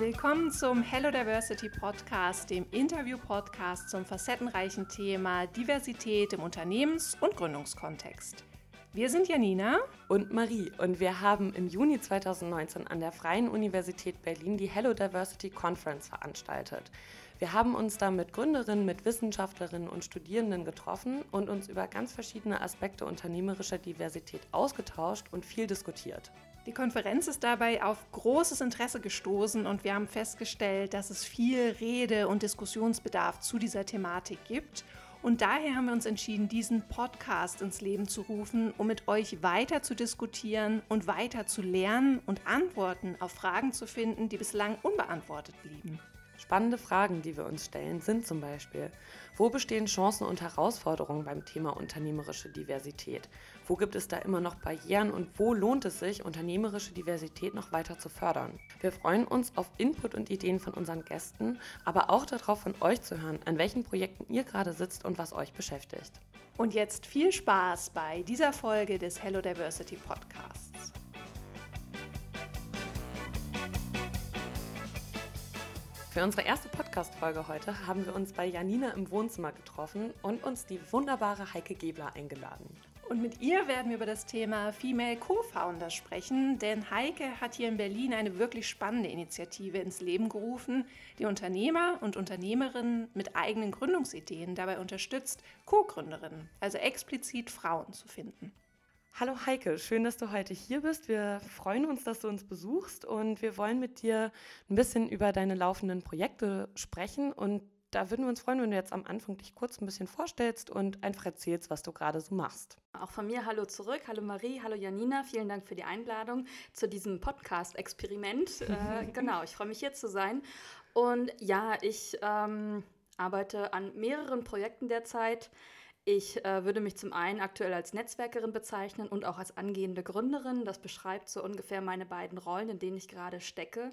Willkommen zum Hello Diversity Podcast, dem Interview-Podcast zum facettenreichen Thema Diversität im Unternehmens- und Gründungskontext. Wir sind Janina und Marie und wir haben im Juni 2019 an der Freien Universität Berlin die Hello Diversity Conference veranstaltet. Wir haben uns da mit Gründerinnen, mit Wissenschaftlerinnen und Studierenden getroffen und uns über ganz verschiedene Aspekte unternehmerischer Diversität ausgetauscht und viel diskutiert. Die Konferenz ist dabei auf großes Interesse gestoßen und wir haben festgestellt, dass es viel Rede- und Diskussionsbedarf zu dieser Thematik gibt. Und daher haben wir uns entschieden, diesen Podcast ins Leben zu rufen, um mit euch weiter zu diskutieren und weiter zu lernen und Antworten auf Fragen zu finden, die bislang unbeantwortet blieben. Spannende Fragen, die wir uns stellen, sind zum Beispiel, wo bestehen Chancen und Herausforderungen beim Thema unternehmerische Diversität? Wo gibt es da immer noch Barrieren und wo lohnt es sich, unternehmerische Diversität noch weiter zu fördern? Wir freuen uns auf Input und Ideen von unseren Gästen, aber auch darauf von euch zu hören, an welchen Projekten ihr gerade sitzt und was euch beschäftigt. Und jetzt viel Spaß bei dieser Folge des Hello Diversity Podcasts. Für unsere erste Podcast-Folge heute haben wir uns bei Janina im Wohnzimmer getroffen und uns die wunderbare Heike Gebler eingeladen. Und mit ihr werden wir über das Thema Female Co-Founders sprechen, denn Heike hat hier in Berlin eine wirklich spannende Initiative ins Leben gerufen, die Unternehmer und Unternehmerinnen mit eigenen Gründungsideen dabei unterstützt, Co-Gründerinnen, also explizit Frauen zu finden. Hallo Heike, schön, dass du heute hier bist. Wir freuen uns, dass du uns besuchst und wir wollen mit dir ein bisschen über deine laufenden Projekte sprechen. Und da würden wir uns freuen, wenn du jetzt am Anfang dich kurz ein bisschen vorstellst und einfach erzählst, was du gerade so machst. Auch von mir hallo zurück. Hallo Marie, hallo Janina. Vielen Dank für die Einladung zu diesem Podcast-Experiment. äh, genau, ich freue mich hier zu sein. Und ja, ich ähm, arbeite an mehreren Projekten derzeit. Ich äh, würde mich zum einen aktuell als Netzwerkerin bezeichnen und auch als angehende Gründerin. Das beschreibt so ungefähr meine beiden Rollen, in denen ich gerade stecke.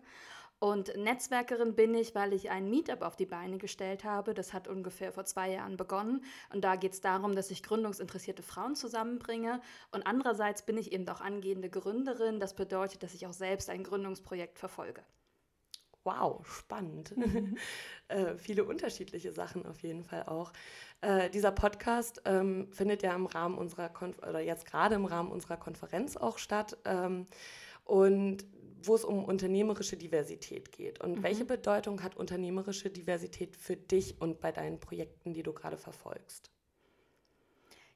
Und Netzwerkerin bin ich, weil ich ein Meetup auf die Beine gestellt habe. Das hat ungefähr vor zwei Jahren begonnen. Und da geht es darum, dass ich gründungsinteressierte Frauen zusammenbringe. Und andererseits bin ich eben auch angehende Gründerin. Das bedeutet, dass ich auch selbst ein Gründungsprojekt verfolge. Wow, spannend. äh, viele unterschiedliche Sachen auf jeden Fall auch. Äh, dieser Podcast ähm, findet ja im Rahmen unserer Konf oder jetzt gerade im Rahmen unserer Konferenz auch statt. Ähm, und wo es um unternehmerische Diversität geht. Und mhm. welche Bedeutung hat unternehmerische Diversität für dich und bei deinen Projekten, die du gerade verfolgst?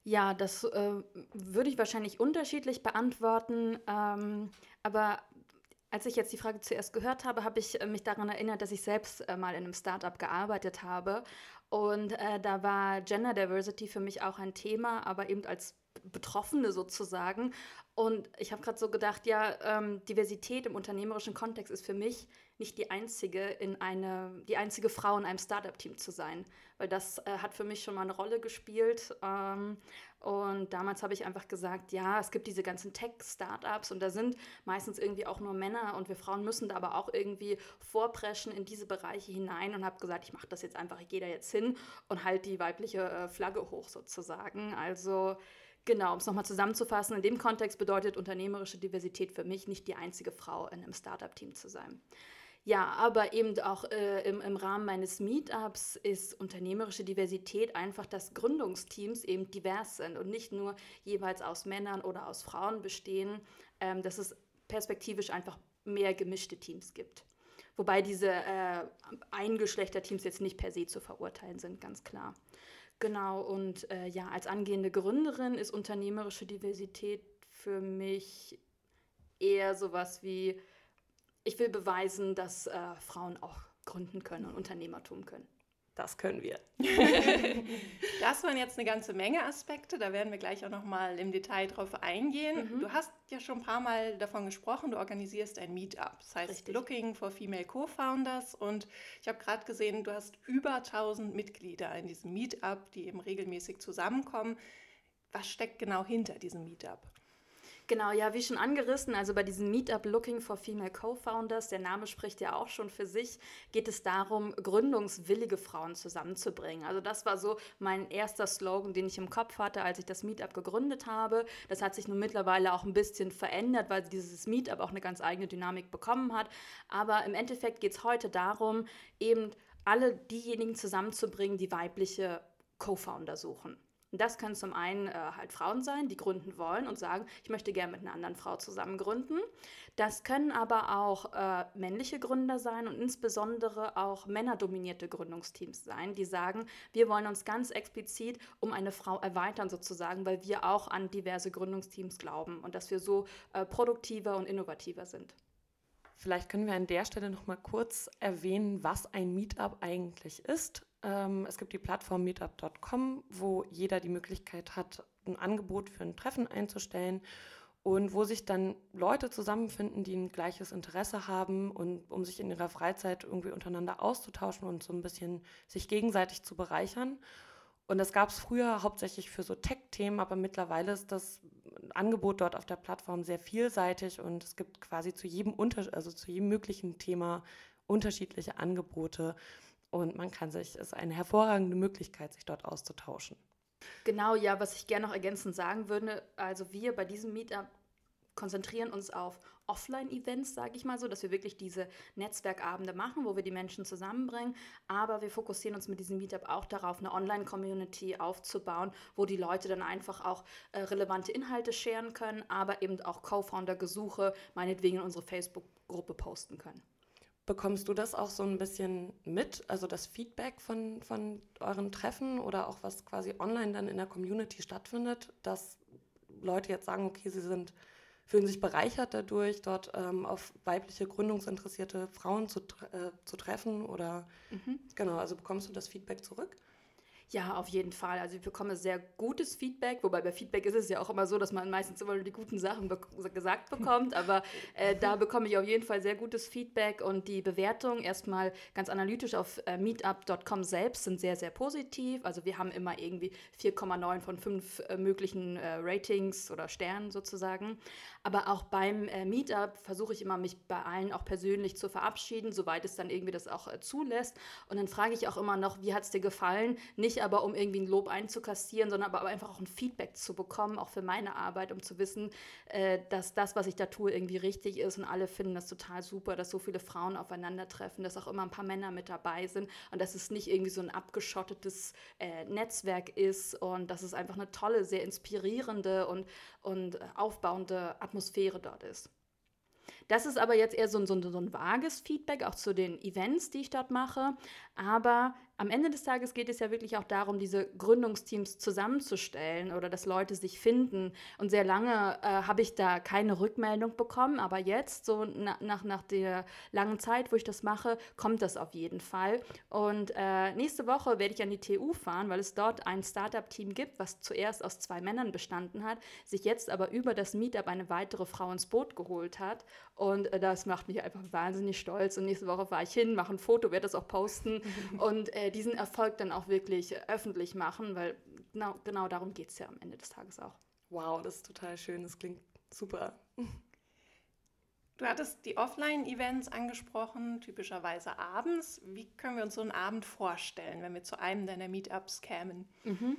Ja, das äh, würde ich wahrscheinlich unterschiedlich beantworten. Ähm, aber als ich jetzt die Frage zuerst gehört habe, habe ich äh, mich daran erinnert, dass ich selbst äh, mal in einem Startup gearbeitet habe. Und äh, da war Gender Diversity für mich auch ein Thema, aber eben als Betroffene sozusagen. Und ich habe gerade so gedacht, ja, ähm, Diversität im unternehmerischen Kontext ist für mich nicht die einzige in eine, die einzige Frau in einem Startup-Team zu sein, weil das äh, hat für mich schon mal eine Rolle gespielt. Ähm, und damals habe ich einfach gesagt, ja, es gibt diese ganzen Tech-Startups und da sind meistens irgendwie auch nur Männer und wir Frauen müssen da aber auch irgendwie vorpreschen in diese Bereiche hinein und habe gesagt, ich mache das jetzt einfach, ich gehe da jetzt hin und halte die weibliche äh, Flagge hoch sozusagen. Also Genau, um es nochmal zusammenzufassen, in dem Kontext bedeutet unternehmerische Diversität für mich nicht die einzige Frau in einem Startup-Team zu sein. Ja, aber eben auch äh, im, im Rahmen meines Meetups ist unternehmerische Diversität einfach, dass Gründungsteams eben divers sind und nicht nur jeweils aus Männern oder aus Frauen bestehen, ähm, dass es perspektivisch einfach mehr gemischte Teams gibt. Wobei diese äh, Eingeschlechterteams jetzt nicht per se zu verurteilen sind, ganz klar. Genau, und äh, ja, als angehende Gründerin ist unternehmerische Diversität für mich eher sowas wie, ich will beweisen, dass äh, Frauen auch gründen können und Unternehmertum können. Das können wir. das waren jetzt eine ganze Menge Aspekte, da werden wir gleich auch noch mal im Detail drauf eingehen. Mhm. Du hast ja schon ein paar Mal davon gesprochen, du organisierst ein Meetup, das heißt Richtig. Looking for Female Co-Founders und ich habe gerade gesehen, du hast über 1000 Mitglieder in diesem Meetup, die eben regelmäßig zusammenkommen. Was steckt genau hinter diesem Meetup? Genau, ja, wie schon angerissen, also bei diesem Meetup Looking for Female Co-Founders, der Name spricht ja auch schon für sich, geht es darum, gründungswillige Frauen zusammenzubringen. Also das war so mein erster Slogan, den ich im Kopf hatte, als ich das Meetup gegründet habe. Das hat sich nun mittlerweile auch ein bisschen verändert, weil dieses Meetup auch eine ganz eigene Dynamik bekommen hat. Aber im Endeffekt geht es heute darum, eben alle diejenigen zusammenzubringen, die weibliche Co-Founder suchen. Und das können zum einen äh, halt Frauen sein, die gründen wollen und sagen, ich möchte gerne mit einer anderen Frau zusammen gründen. Das können aber auch äh, männliche Gründer sein und insbesondere auch männerdominierte Gründungsteams sein, die sagen, wir wollen uns ganz explizit um eine Frau erweitern sozusagen, weil wir auch an diverse Gründungsteams glauben und dass wir so äh, produktiver und innovativer sind. Vielleicht können wir an der Stelle noch mal kurz erwähnen, was ein Meetup eigentlich ist. Ähm, es gibt die Plattform meetup.com, wo jeder die Möglichkeit hat, ein Angebot für ein Treffen einzustellen und wo sich dann Leute zusammenfinden, die ein gleiches Interesse haben und um sich in ihrer Freizeit irgendwie untereinander auszutauschen und so ein bisschen sich gegenseitig zu bereichern. Und das gab es früher hauptsächlich für so Tech-Themen, aber mittlerweile ist das Angebot dort auf der Plattform sehr vielseitig und es gibt quasi zu jedem, Unter also zu jedem möglichen Thema unterschiedliche Angebote. Und man kann sich, es ist eine hervorragende Möglichkeit, sich dort auszutauschen. Genau, ja, was ich gerne noch ergänzend sagen würde, also wir bei diesem Meetup konzentrieren uns auf Offline-Events, sage ich mal so, dass wir wirklich diese Netzwerkabende machen, wo wir die Menschen zusammenbringen. Aber wir fokussieren uns mit diesem Meetup auch darauf, eine Online-Community aufzubauen, wo die Leute dann einfach auch äh, relevante Inhalte scheren können, aber eben auch Co-Founder-Gesuche meinetwegen in unsere Facebook-Gruppe posten können. Bekommst du das auch so ein bisschen mit, also das Feedback von, von euren Treffen oder auch was quasi online dann in der Community stattfindet, dass Leute jetzt sagen, okay, sie sind, fühlen sich bereichert dadurch, dort ähm, auf weibliche gründungsinteressierte Frauen zu, äh, zu treffen oder mhm. genau, also bekommst du das Feedback zurück? Ja, auf jeden Fall. Also ich bekomme sehr gutes Feedback, wobei bei Feedback ist es ja auch immer so, dass man meistens immer nur die guten Sachen be gesagt bekommt, aber äh, da bekomme ich auf jeden Fall sehr gutes Feedback und die Bewertungen erstmal ganz analytisch auf äh, meetup.com selbst sind sehr, sehr positiv. Also wir haben immer irgendwie 4,9 von 5 äh, möglichen äh, Ratings oder Sternen sozusagen. Aber auch beim äh, Meetup versuche ich immer, mich bei allen auch persönlich zu verabschieden, soweit es dann irgendwie das auch äh, zulässt. Und dann frage ich auch immer noch, wie hat es dir gefallen? Nicht aber, um irgendwie ein Lob einzukassieren, sondern aber einfach auch ein Feedback zu bekommen, auch für meine Arbeit, um zu wissen, äh, dass das, was ich da tue, irgendwie richtig ist. Und alle finden das total super, dass so viele Frauen aufeinandertreffen, dass auch immer ein paar Männer mit dabei sind und dass es nicht irgendwie so ein abgeschottetes äh, Netzwerk ist und dass es einfach eine tolle, sehr inspirierende und, und aufbauende Atmosphäre dort ist. Das ist aber jetzt eher so ein, so, ein, so ein vages Feedback, auch zu den Events, die ich dort mache. Aber am Ende des Tages geht es ja wirklich auch darum, diese Gründungsteams zusammenzustellen oder dass Leute sich finden. Und sehr lange äh, habe ich da keine Rückmeldung bekommen, aber jetzt, so na, nach, nach der langen Zeit, wo ich das mache, kommt das auf jeden Fall. Und äh, nächste Woche werde ich an die TU fahren, weil es dort ein Startup-Team gibt, was zuerst aus zwei Männern bestanden hat, sich jetzt aber über das Meetup eine weitere Frau ins Boot geholt hat. Und äh, das macht mich einfach wahnsinnig stolz. Und nächste Woche fahre ich hin, mache ein Foto, werde das auch posten. und äh, diesen Erfolg dann auch wirklich öffentlich machen, weil genau, genau darum geht es ja am Ende des Tages auch. Wow, das ist total schön, das klingt super. Du hattest die Offline-Events angesprochen, typischerweise abends. Wie können wir uns so einen Abend vorstellen, wenn wir zu einem deiner Meetups kämen? Mhm.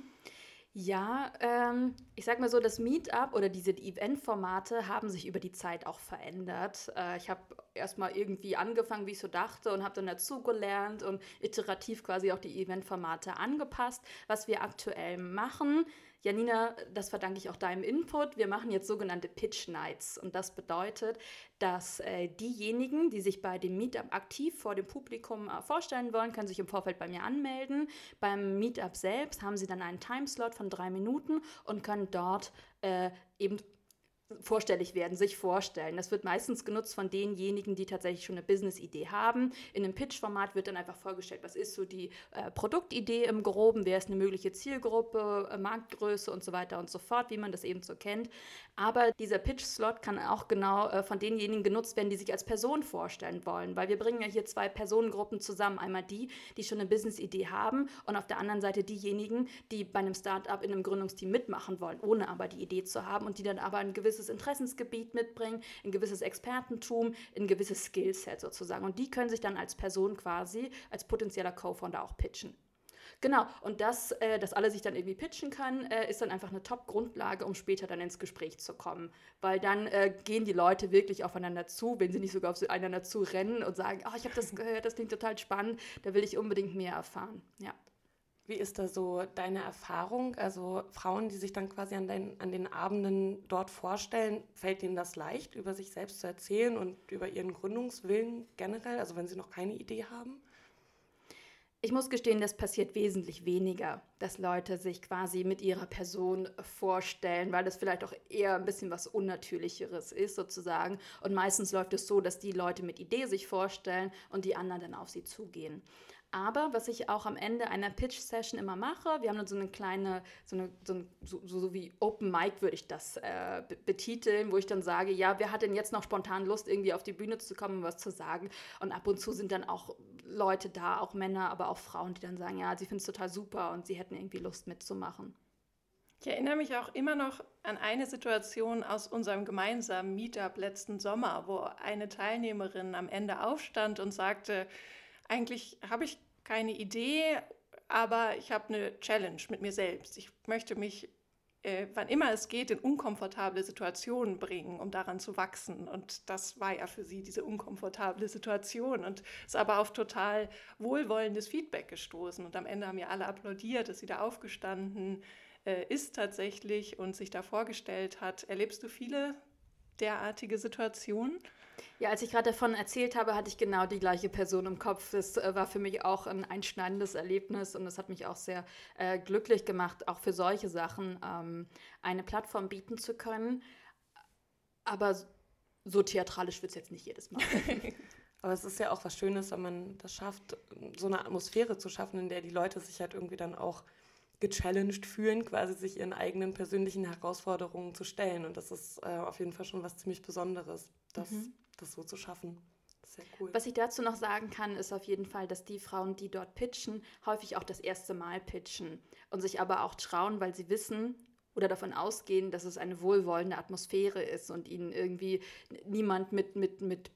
Ja, ähm, ich sag mal so, das Meetup oder diese Event-Formate haben sich über die Zeit auch verändert. Äh, ich habe erstmal irgendwie angefangen, wie ich so dachte, und habe dann dazugelernt und iterativ quasi auch die Event-Formate angepasst. Was wir aktuell machen, Janina, das verdanke ich auch deinem Input. Wir machen jetzt sogenannte Pitch Nights und das bedeutet, dass äh, diejenigen, die sich bei dem Meetup aktiv vor dem Publikum äh, vorstellen wollen, können sich im Vorfeld bei mir anmelden. Beim Meetup selbst haben sie dann einen Timeslot von drei Minuten und können dort äh, eben vorstellig werden, sich vorstellen. Das wird meistens genutzt von denjenigen, die tatsächlich schon eine Business-Idee haben. In einem Pitch-Format wird dann einfach vorgestellt, was ist so die äh, Produktidee im Groben, wer ist eine mögliche Zielgruppe, äh, Marktgröße und so weiter und so fort, wie man das eben so kennt. Aber dieser Pitch-Slot kann auch genau äh, von denjenigen genutzt werden, die sich als Person vorstellen wollen, weil wir bringen ja hier zwei Personengruppen zusammen. Einmal die, die schon eine Business-Idee haben und auf der anderen Seite diejenigen, die bei einem Startup in einem Gründungsteam mitmachen wollen, ohne aber die Idee zu haben und die dann aber ein gewisses gewisses Interessensgebiet mitbringen, ein gewisses Expertentum, ein gewisses Skillset sozusagen. Und die können sich dann als Person quasi, als potenzieller Co-Founder auch pitchen. Genau, und das, äh, dass alle sich dann irgendwie pitchen können, äh, ist dann einfach eine Top-Grundlage, um später dann ins Gespräch zu kommen. Weil dann äh, gehen die Leute wirklich aufeinander zu, wenn sie nicht sogar aufeinander zu rennen und sagen, oh, ich habe das gehört, das klingt total spannend, da will ich unbedingt mehr erfahren. Ja. Wie ist da so deine Erfahrung? Also Frauen, die sich dann quasi an den, an den Abenden dort vorstellen, fällt ihnen das leicht, über sich selbst zu erzählen und über ihren Gründungswillen generell, also wenn sie noch keine Idee haben? Ich muss gestehen, das passiert wesentlich weniger, dass Leute sich quasi mit ihrer Person vorstellen, weil das vielleicht auch eher ein bisschen was Unnatürlicheres ist sozusagen. Und meistens läuft es so, dass die Leute mit Idee sich vorstellen und die anderen dann auf sie zugehen. Aber was ich auch am Ende einer Pitch-Session immer mache, wir haben dann so eine kleine, so, eine, so, so, so wie Open Mic würde ich das äh, betiteln, wo ich dann sage, ja, wer hat denn jetzt noch spontan Lust, irgendwie auf die Bühne zu kommen und was zu sagen? Und ab und zu sind dann auch Leute da, auch Männer, aber auch Frauen, die dann sagen, ja, sie finden es total super und sie hätten irgendwie Lust mitzumachen. Ich erinnere mich auch immer noch an eine Situation aus unserem gemeinsamen Meetup letzten Sommer, wo eine Teilnehmerin am Ende aufstand und sagte, eigentlich habe ich keine Idee, aber ich habe eine Challenge mit mir selbst. Ich möchte mich, äh, wann immer es geht, in unkomfortable Situationen bringen, um daran zu wachsen. Und das war ja für sie diese unkomfortable Situation und ist aber auf total wohlwollendes Feedback gestoßen. Und am Ende haben ja alle applaudiert, dass sie da aufgestanden äh, ist tatsächlich und sich da vorgestellt hat. Erlebst du viele derartige Situationen? Ja, als ich gerade davon erzählt habe, hatte ich genau die gleiche Person im Kopf. Das äh, war für mich auch ein einschneidendes Erlebnis und es hat mich auch sehr äh, glücklich gemacht, auch für solche Sachen ähm, eine Plattform bieten zu können. Aber so theatralisch wird es jetzt nicht jedes Mal. Aber es ist ja auch was Schönes, wenn man das schafft, so eine Atmosphäre zu schaffen, in der die Leute sich halt irgendwie dann auch gechallenged fühlen, quasi sich ihren eigenen persönlichen Herausforderungen zu stellen. Und das ist äh, auf jeden Fall schon was ziemlich Besonderes, das, mhm. Das so zu schaffen. Sehr cool. Was ich dazu noch sagen kann, ist auf jeden Fall, dass die Frauen, die dort pitchen, häufig auch das erste Mal pitchen und sich aber auch trauen, weil sie wissen, oder davon ausgehen, dass es eine wohlwollende Atmosphäre ist und ihnen irgendwie niemand mit, mit, mit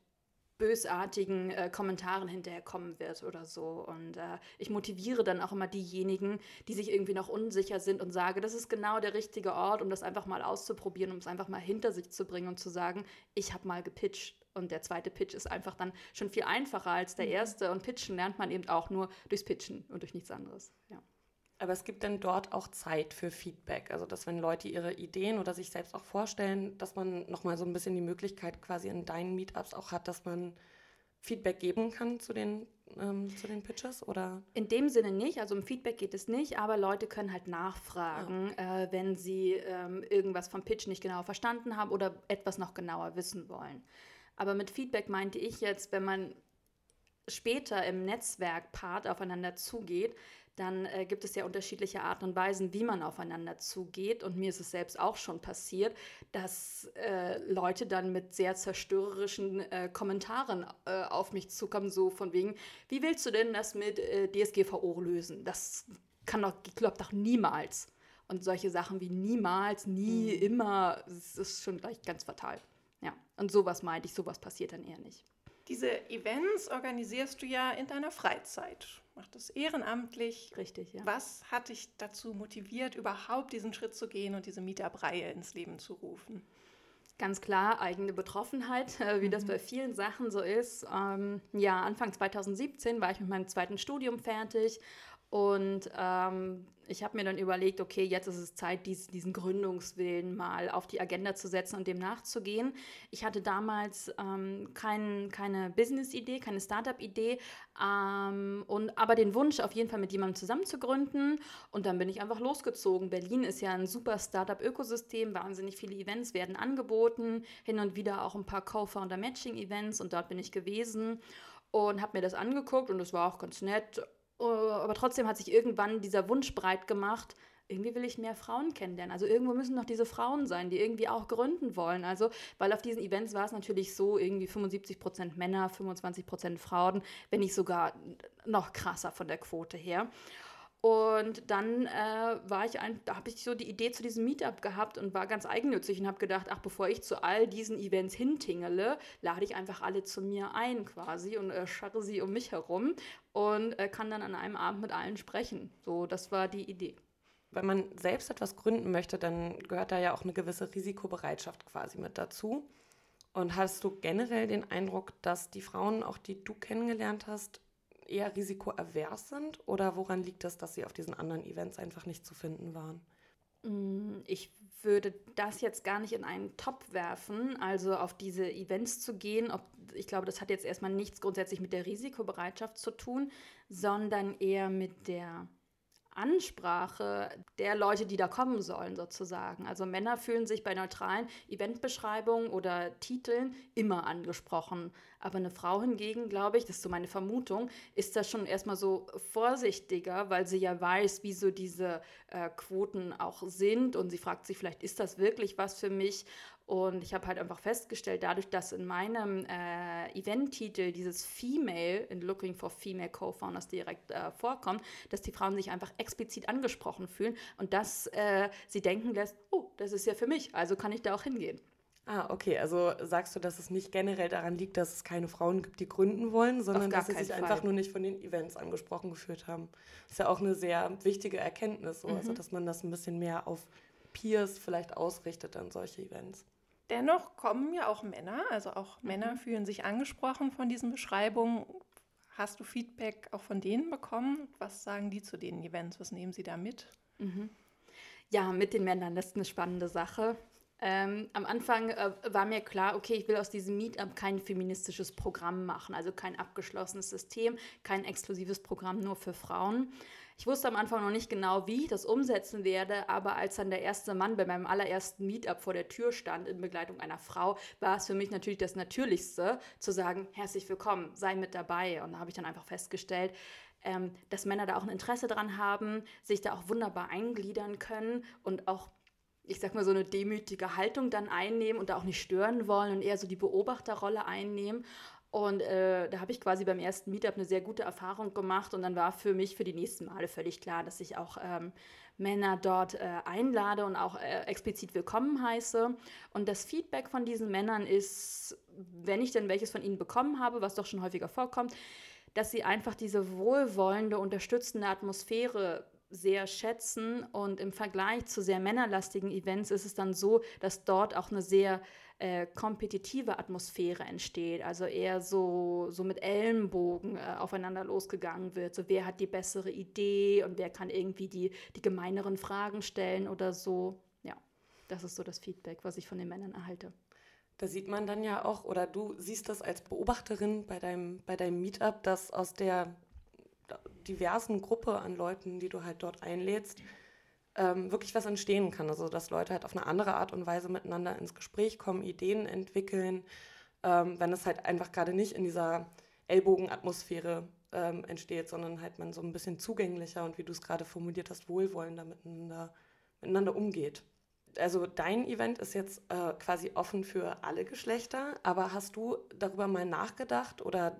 bösartigen äh, Kommentaren hinterherkommen wird oder so. Und äh, ich motiviere dann auch immer diejenigen, die sich irgendwie noch unsicher sind und sage, das ist genau der richtige Ort, um das einfach mal auszuprobieren, um es einfach mal hinter sich zu bringen und zu sagen, ich habe mal gepitcht. Und der zweite Pitch ist einfach dann schon viel einfacher als der mhm. erste. Und pitchen lernt man eben auch nur durchs Pitchen und durch nichts anderes. Ja. Aber es gibt dann dort auch Zeit für Feedback. Also, dass wenn Leute ihre Ideen oder sich selbst auch vorstellen, dass man nochmal so ein bisschen die Möglichkeit quasi in deinen Meetups auch hat, dass man Feedback geben kann zu den, ähm, zu den Pitches? Oder? In dem Sinne nicht. Also, um Feedback geht es nicht, aber Leute können halt nachfragen, ja. äh, wenn sie ähm, irgendwas vom Pitch nicht genau verstanden haben oder etwas noch genauer wissen wollen. Aber mit Feedback meinte ich jetzt, wenn man später im Netzwerk-Part aufeinander zugeht, dann äh, gibt es ja unterschiedliche Arten und Weisen, wie man aufeinander zugeht. Und mir ist es selbst auch schon passiert, dass äh, Leute dann mit sehr zerstörerischen äh, Kommentaren äh, auf mich zukommen, so von wegen, wie willst du denn das mit äh, DSGVO lösen? Das kann doch, klappt doch niemals. Und solche Sachen wie niemals, nie, mhm. immer, das ist schon gleich ganz fatal. Ja, und sowas meinte ich, sowas passiert dann eher nicht. Diese Events organisierst du ja in deiner Freizeit macht das ehrenamtlich. Richtig, ja. Was hat dich dazu motiviert, überhaupt diesen Schritt zu gehen und diese Meetup-Reihe ins Leben zu rufen? Ganz klar, eigene Betroffenheit, äh, wie das mhm. bei vielen Sachen so ist. Ähm, ja, Anfang 2017 war ich mit meinem zweiten Studium fertig und ähm, ich habe mir dann überlegt, okay, jetzt ist es Zeit, dies, diesen Gründungswillen mal auf die Agenda zu setzen und dem nachzugehen. Ich hatte damals ähm, kein, keine Business-Idee, keine Startup-Idee, ähm, aber den Wunsch, auf jeden Fall mit jemandem zusammen zu gründen. Und dann bin ich einfach losgezogen. Berlin ist ja ein super Startup-Ökosystem, wahnsinnig viele Events werden angeboten, hin und wieder auch ein paar Co-Founder-Matching-Events und dort bin ich gewesen und habe mir das angeguckt und es war auch ganz nett aber trotzdem hat sich irgendwann dieser Wunsch breit gemacht, irgendwie will ich mehr Frauen kennenlernen. Also irgendwo müssen noch diese Frauen sein, die irgendwie auch gründen wollen. Also, weil auf diesen Events war es natürlich so, irgendwie 75 Prozent Männer, 25 Prozent Frauen, wenn nicht sogar noch krasser von der Quote her. Und dann äh, war ich ein, da habe ich so die Idee zu diesem Meetup gehabt und war ganz eigennützig und habe gedacht, ach, bevor ich zu all diesen Events hintingele, lade ich einfach alle zu mir ein quasi und äh, scharre sie um mich herum und äh, kann dann an einem Abend mit allen sprechen. So, das war die Idee. Wenn man selbst etwas gründen möchte, dann gehört da ja auch eine gewisse Risikobereitschaft quasi mit dazu. Und hast du generell den Eindruck, dass die Frauen, auch die du kennengelernt hast, eher risikoavers sind? Oder woran liegt es, dass sie auf diesen anderen Events einfach nicht zu finden waren? Mm, ich würde das jetzt gar nicht in einen Topf werfen, also auf diese Events zu gehen. Ob, ich glaube, das hat jetzt erstmal nichts grundsätzlich mit der Risikobereitschaft zu tun, sondern eher mit der Ansprache der Leute, die da kommen sollen, sozusagen. Also Männer fühlen sich bei neutralen Eventbeschreibungen oder Titeln immer angesprochen. Aber eine Frau hingegen, glaube ich, das ist so meine Vermutung, ist da schon erstmal so vorsichtiger, weil sie ja weiß, wie so diese äh, Quoten auch sind. Und sie fragt sich vielleicht, ist das wirklich was für mich? Und ich habe halt einfach festgestellt, dadurch, dass in meinem äh, Event-Titel dieses Female in Looking for Female Co-Founders direkt äh, vorkommt, dass die Frauen sich einfach explizit angesprochen fühlen und dass äh, sie denken lässt, oh, das ist ja für mich, also kann ich da auch hingehen. Ah, okay. Also sagst du, dass es nicht generell daran liegt, dass es keine Frauen gibt, die gründen wollen, sondern dass sie sich Fall. einfach nur nicht von den Events angesprochen gefühlt haben. Das ist ja auch eine sehr wichtige Erkenntnis, so. also, mhm. also dass man das ein bisschen mehr auf Peers vielleicht ausrichtet an solche Events. Dennoch kommen ja auch Männer, also auch mhm. Männer fühlen sich angesprochen von diesen Beschreibungen. Hast du Feedback auch von denen bekommen? Was sagen die zu den Events? Was nehmen sie da mit? Mhm. Ja, mit den Männern, das ist eine spannende Sache. Ähm, am Anfang äh, war mir klar, okay, ich will aus diesem Meetup kein feministisches Programm machen, also kein abgeschlossenes System, kein exklusives Programm nur für Frauen. Ich wusste am Anfang noch nicht genau, wie ich das umsetzen werde, aber als dann der erste Mann bei meinem allerersten Meetup vor der Tür stand in Begleitung einer Frau, war es für mich natürlich das Natürlichste zu sagen, herzlich willkommen, sei mit dabei. Und da habe ich dann einfach festgestellt, ähm, dass Männer da auch ein Interesse dran haben, sich da auch wunderbar eingliedern können und auch ich sag mal, so eine demütige Haltung dann einnehmen und da auch nicht stören wollen und eher so die Beobachterrolle einnehmen. Und äh, da habe ich quasi beim ersten Meetup eine sehr gute Erfahrung gemacht und dann war für mich für die nächsten Male völlig klar, dass ich auch ähm, Männer dort äh, einlade und auch äh, explizit willkommen heiße. Und das Feedback von diesen Männern ist, wenn ich denn welches von ihnen bekommen habe, was doch schon häufiger vorkommt, dass sie einfach diese wohlwollende, unterstützende Atmosphäre sehr schätzen. Und im Vergleich zu sehr männerlastigen Events ist es dann so, dass dort auch eine sehr äh, kompetitive Atmosphäre entsteht. Also eher so, so mit Ellenbogen äh, aufeinander losgegangen wird. So wer hat die bessere Idee und wer kann irgendwie die, die gemeineren Fragen stellen oder so. Ja, das ist so das Feedback, was ich von den Männern erhalte. Da sieht man dann ja auch, oder du siehst das als Beobachterin bei deinem, bei deinem Meetup, dass aus der diversen Gruppe an Leuten, die du halt dort einlädst, ähm, wirklich was entstehen kann. Also dass Leute halt auf eine andere Art und Weise miteinander ins Gespräch kommen, Ideen entwickeln, ähm, wenn es halt einfach gerade nicht in dieser Ellbogenatmosphäre ähm, entsteht, sondern halt man so ein bisschen zugänglicher und wie du es gerade formuliert hast, wohlwollender miteinander, miteinander umgeht also dein Event ist jetzt äh, quasi offen für alle Geschlechter, aber hast du darüber mal nachgedacht oder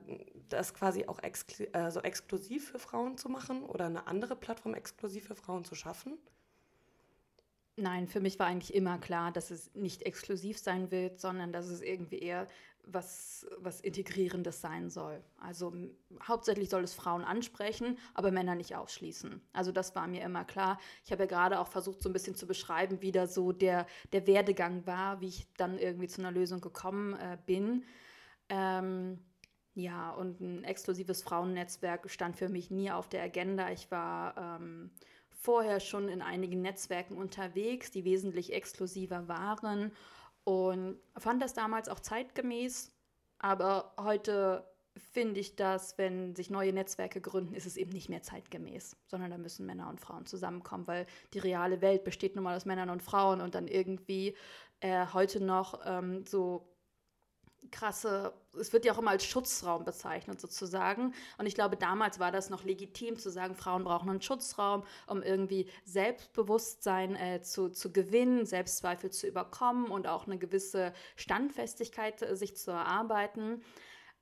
das quasi auch exkl äh, so exklusiv für Frauen zu machen oder eine andere Plattform exklusiv für Frauen zu schaffen? Nein, für mich war eigentlich immer klar, dass es nicht exklusiv sein wird, sondern dass es irgendwie eher was, was Integrierendes sein soll. Also hauptsächlich soll es Frauen ansprechen, aber Männer nicht ausschließen. Also das war mir immer klar. Ich habe ja gerade auch versucht, so ein bisschen zu beschreiben, wie da so der, der Werdegang war, wie ich dann irgendwie zu einer Lösung gekommen äh, bin. Ähm, ja, und ein exklusives Frauennetzwerk stand für mich nie auf der Agenda. Ich war ähm, vorher schon in einigen Netzwerken unterwegs, die wesentlich exklusiver waren und fand das damals auch zeitgemäß. Aber heute finde ich das, wenn sich neue Netzwerke gründen, ist es eben nicht mehr zeitgemäß, sondern da müssen Männer und Frauen zusammenkommen, weil die reale Welt besteht nun mal aus Männern und Frauen und dann irgendwie äh, heute noch ähm, so krasse, es wird ja auch immer als Schutzraum bezeichnet sozusagen. Und ich glaube, damals war das noch legitim zu sagen, Frauen brauchen einen Schutzraum, um irgendwie Selbstbewusstsein äh, zu, zu gewinnen, Selbstzweifel zu überkommen und auch eine gewisse Standfestigkeit äh, sich zu erarbeiten.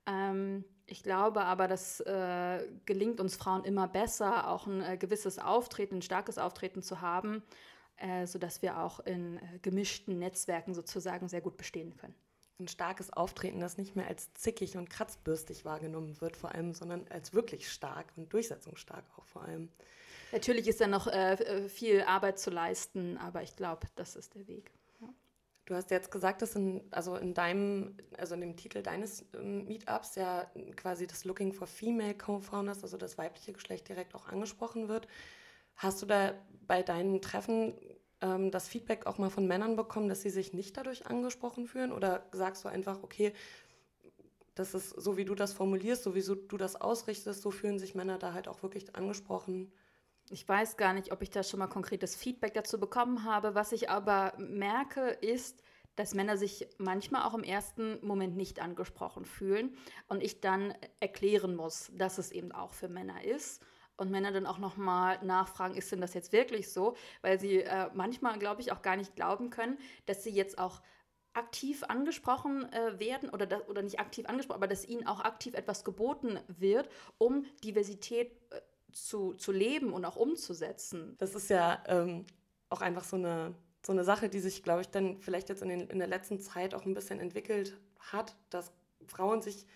Ähm, ich glaube aber, das äh, gelingt uns Frauen immer besser, auch ein äh, gewisses Auftreten, ein starkes Auftreten zu haben, äh, sodass wir auch in äh, gemischten Netzwerken sozusagen sehr gut bestehen können. Ein starkes Auftreten, das nicht mehr als zickig und kratzbürstig wahrgenommen wird, vor allem, sondern als wirklich stark und durchsetzungsstark auch vor allem. Natürlich ist da noch äh, äh, viel Arbeit zu leisten, aber ich glaube, das ist der Weg. Du hast jetzt gesagt, dass in, also in deinem, also in dem Titel deines ähm, Meetups ja quasi das Looking for Female Co-Founders, also das weibliche Geschlecht direkt auch angesprochen wird. Hast du da bei deinen Treffen ähm, das Feedback auch mal von Männern bekommen, dass sie sich nicht dadurch angesprochen fühlen? Oder sagst du einfach, okay, das ist so, wie du das formulierst, so wie du das ausrichtest, so fühlen sich Männer da halt auch wirklich angesprochen? Ich weiß gar nicht, ob ich da schon mal konkretes Feedback dazu bekommen habe. Was ich aber merke, ist, dass Männer sich manchmal auch im ersten Moment nicht angesprochen fühlen und ich dann erklären muss, dass es eben auch für Männer ist und Männer dann auch nochmal nachfragen, ist denn das jetzt wirklich so? Weil sie äh, manchmal, glaube ich, auch gar nicht glauben können, dass sie jetzt auch aktiv angesprochen äh, werden oder, das, oder nicht aktiv angesprochen, aber dass ihnen auch aktiv etwas geboten wird, um Diversität äh, zu, zu leben und auch umzusetzen. Das ist ja ähm, auch einfach so eine, so eine Sache, die sich, glaube ich, dann vielleicht jetzt in, den, in der letzten Zeit auch ein bisschen entwickelt hat, dass Frauen sich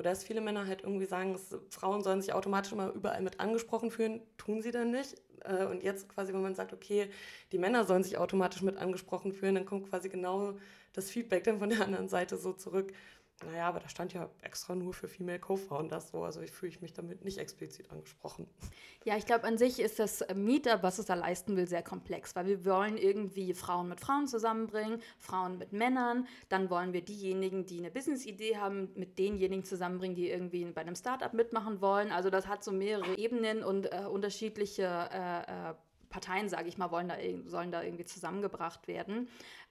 oder dass viele Männer halt irgendwie sagen, dass Frauen sollen sich automatisch immer überall mit angesprochen fühlen, tun sie dann nicht. Äh, und jetzt quasi, wenn man sagt, okay, die Männer sollen sich automatisch mit angesprochen fühlen, dann kommt quasi genau das Feedback dann von der anderen Seite so zurück. Naja, aber da stand ja extra nur für Female Co-Founders so, also ich fühle mich damit nicht explizit angesprochen. Ja, ich glaube, an sich ist das Meetup, was es da leisten will, sehr komplex, weil wir wollen irgendwie Frauen mit Frauen zusammenbringen, Frauen mit Männern, dann wollen wir diejenigen, die eine Business-Idee haben, mit denjenigen zusammenbringen, die irgendwie bei einem Startup mitmachen wollen. Also das hat so mehrere Ebenen und äh, unterschiedliche äh, äh, Parteien, sage ich mal, wollen da, sollen da irgendwie zusammengebracht werden.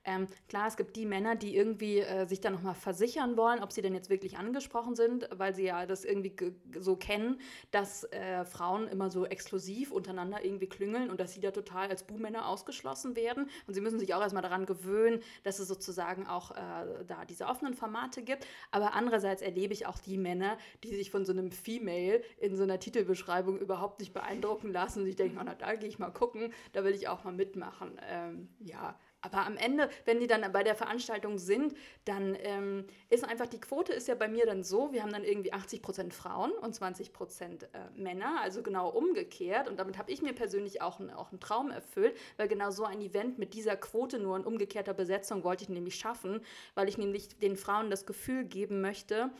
Ähm, klar, es gibt die Männer, die irgendwie äh, sich dann nochmal versichern wollen, ob sie denn jetzt wirklich angesprochen sind, weil sie ja das irgendwie so kennen, dass äh, Frauen immer so exklusiv untereinander irgendwie klüngeln und dass sie da total als Buhmänner ausgeschlossen werden. Und sie müssen sich auch erstmal daran gewöhnen, dass es sozusagen auch äh, da diese offenen Formate gibt. Aber andererseits erlebe ich auch die Männer, die sich von so einem Female in so einer Titelbeschreibung überhaupt nicht beeindrucken lassen. Und ich denke, oh, na, da gehe ich mal gucken, da will ich auch mal mitmachen. Ähm, ja, aber am Ende, wenn die dann bei der Veranstaltung sind, dann ähm, ist einfach, die Quote ist ja bei mir dann so, wir haben dann irgendwie 80 Prozent Frauen und 20 Prozent äh, Männer, also genau umgekehrt. Und damit habe ich mir persönlich auch, auch einen Traum erfüllt, weil genau so ein Event mit dieser Quote nur in umgekehrter Besetzung wollte ich nämlich schaffen, weil ich nämlich den Frauen das Gefühl geben möchte,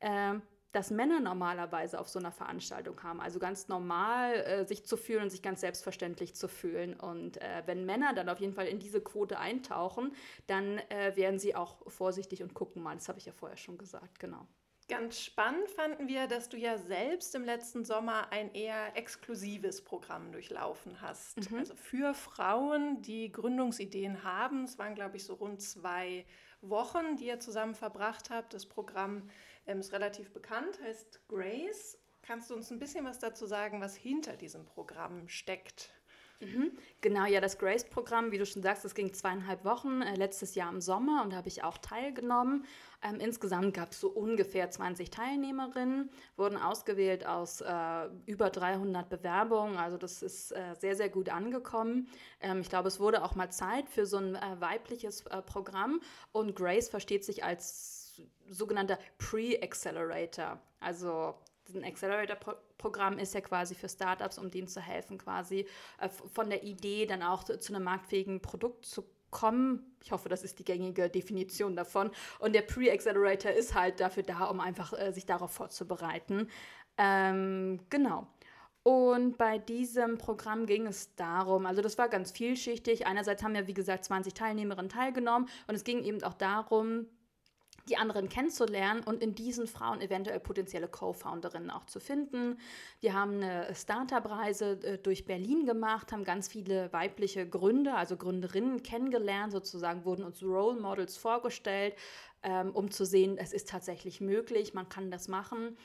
äh, das Männer normalerweise auf so einer Veranstaltung haben. Also ganz normal äh, sich zu fühlen und sich ganz selbstverständlich zu fühlen. Und äh, wenn Männer dann auf jeden Fall in diese Quote eintauchen, dann äh, werden sie auch vorsichtig und gucken mal. Das habe ich ja vorher schon gesagt, genau. Ganz spannend fanden wir, dass du ja selbst im letzten Sommer ein eher exklusives Programm durchlaufen hast. Mhm. Also für Frauen, die Gründungsideen haben. Es waren, glaube ich, so rund zwei Wochen, die ihr zusammen verbracht habt. Das Programm ähm, ist relativ bekannt, heißt Grace. Kannst du uns ein bisschen was dazu sagen, was hinter diesem Programm steckt? Mhm. Genau, ja, das Grace-Programm, wie du schon sagst, das ging zweieinhalb Wochen, äh, letztes Jahr im Sommer und da habe ich auch teilgenommen. Ähm, insgesamt gab es so ungefähr 20 Teilnehmerinnen, wurden ausgewählt aus äh, über 300 Bewerbungen, also das ist äh, sehr, sehr gut angekommen. Ähm, ich glaube, es wurde auch mal Zeit für so ein äh, weibliches äh, Programm und Grace versteht sich als sogenannter Pre-Accelerator. Also ein Accelerator-Programm ist ja quasi für Startups, um denen zu helfen, quasi äh, von der Idee dann auch zu, zu einem marktfähigen Produkt zu kommen. Ich hoffe, das ist die gängige Definition davon. Und der Pre-Accelerator ist halt dafür da, um einfach äh, sich darauf vorzubereiten. Ähm, genau. Und bei diesem Programm ging es darum, also das war ganz vielschichtig. Einerseits haben ja, wie gesagt, 20 Teilnehmerinnen teilgenommen und es ging eben auch darum, die anderen kennenzulernen und in diesen Frauen eventuell potenzielle Co-Founderinnen auch zu finden. Wir haben eine Startup-Reise äh, durch Berlin gemacht, haben ganz viele weibliche Gründer, also Gründerinnen kennengelernt, sozusagen wurden uns Role Models vorgestellt, ähm, um zu sehen, es ist tatsächlich möglich, man kann das machen.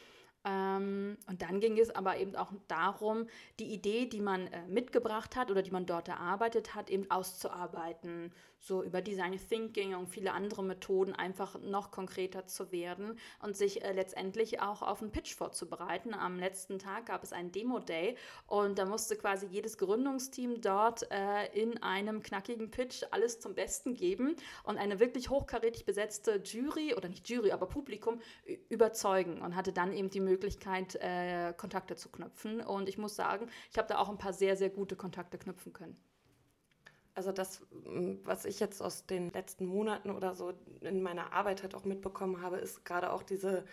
Ähm, und dann ging es aber eben auch darum, die Idee, die man äh, mitgebracht hat oder die man dort erarbeitet hat, eben auszuarbeiten. So über Design Thinking und viele andere Methoden einfach noch konkreter zu werden und sich äh, letztendlich auch auf einen Pitch vorzubereiten. Am letzten Tag gab es einen Demo-Day und da musste quasi jedes Gründungsteam dort äh, in einem knackigen Pitch alles zum Besten geben und eine wirklich hochkarätig besetzte Jury oder nicht Jury, aber Publikum überzeugen und hatte dann eben die Möglichkeit, äh, Kontakte zu knüpfen. Und ich muss sagen, ich habe da auch ein paar sehr, sehr gute Kontakte knüpfen können. Also das, was ich jetzt aus den letzten Monaten oder so in meiner Arbeit halt auch mitbekommen habe, ist gerade auch diese,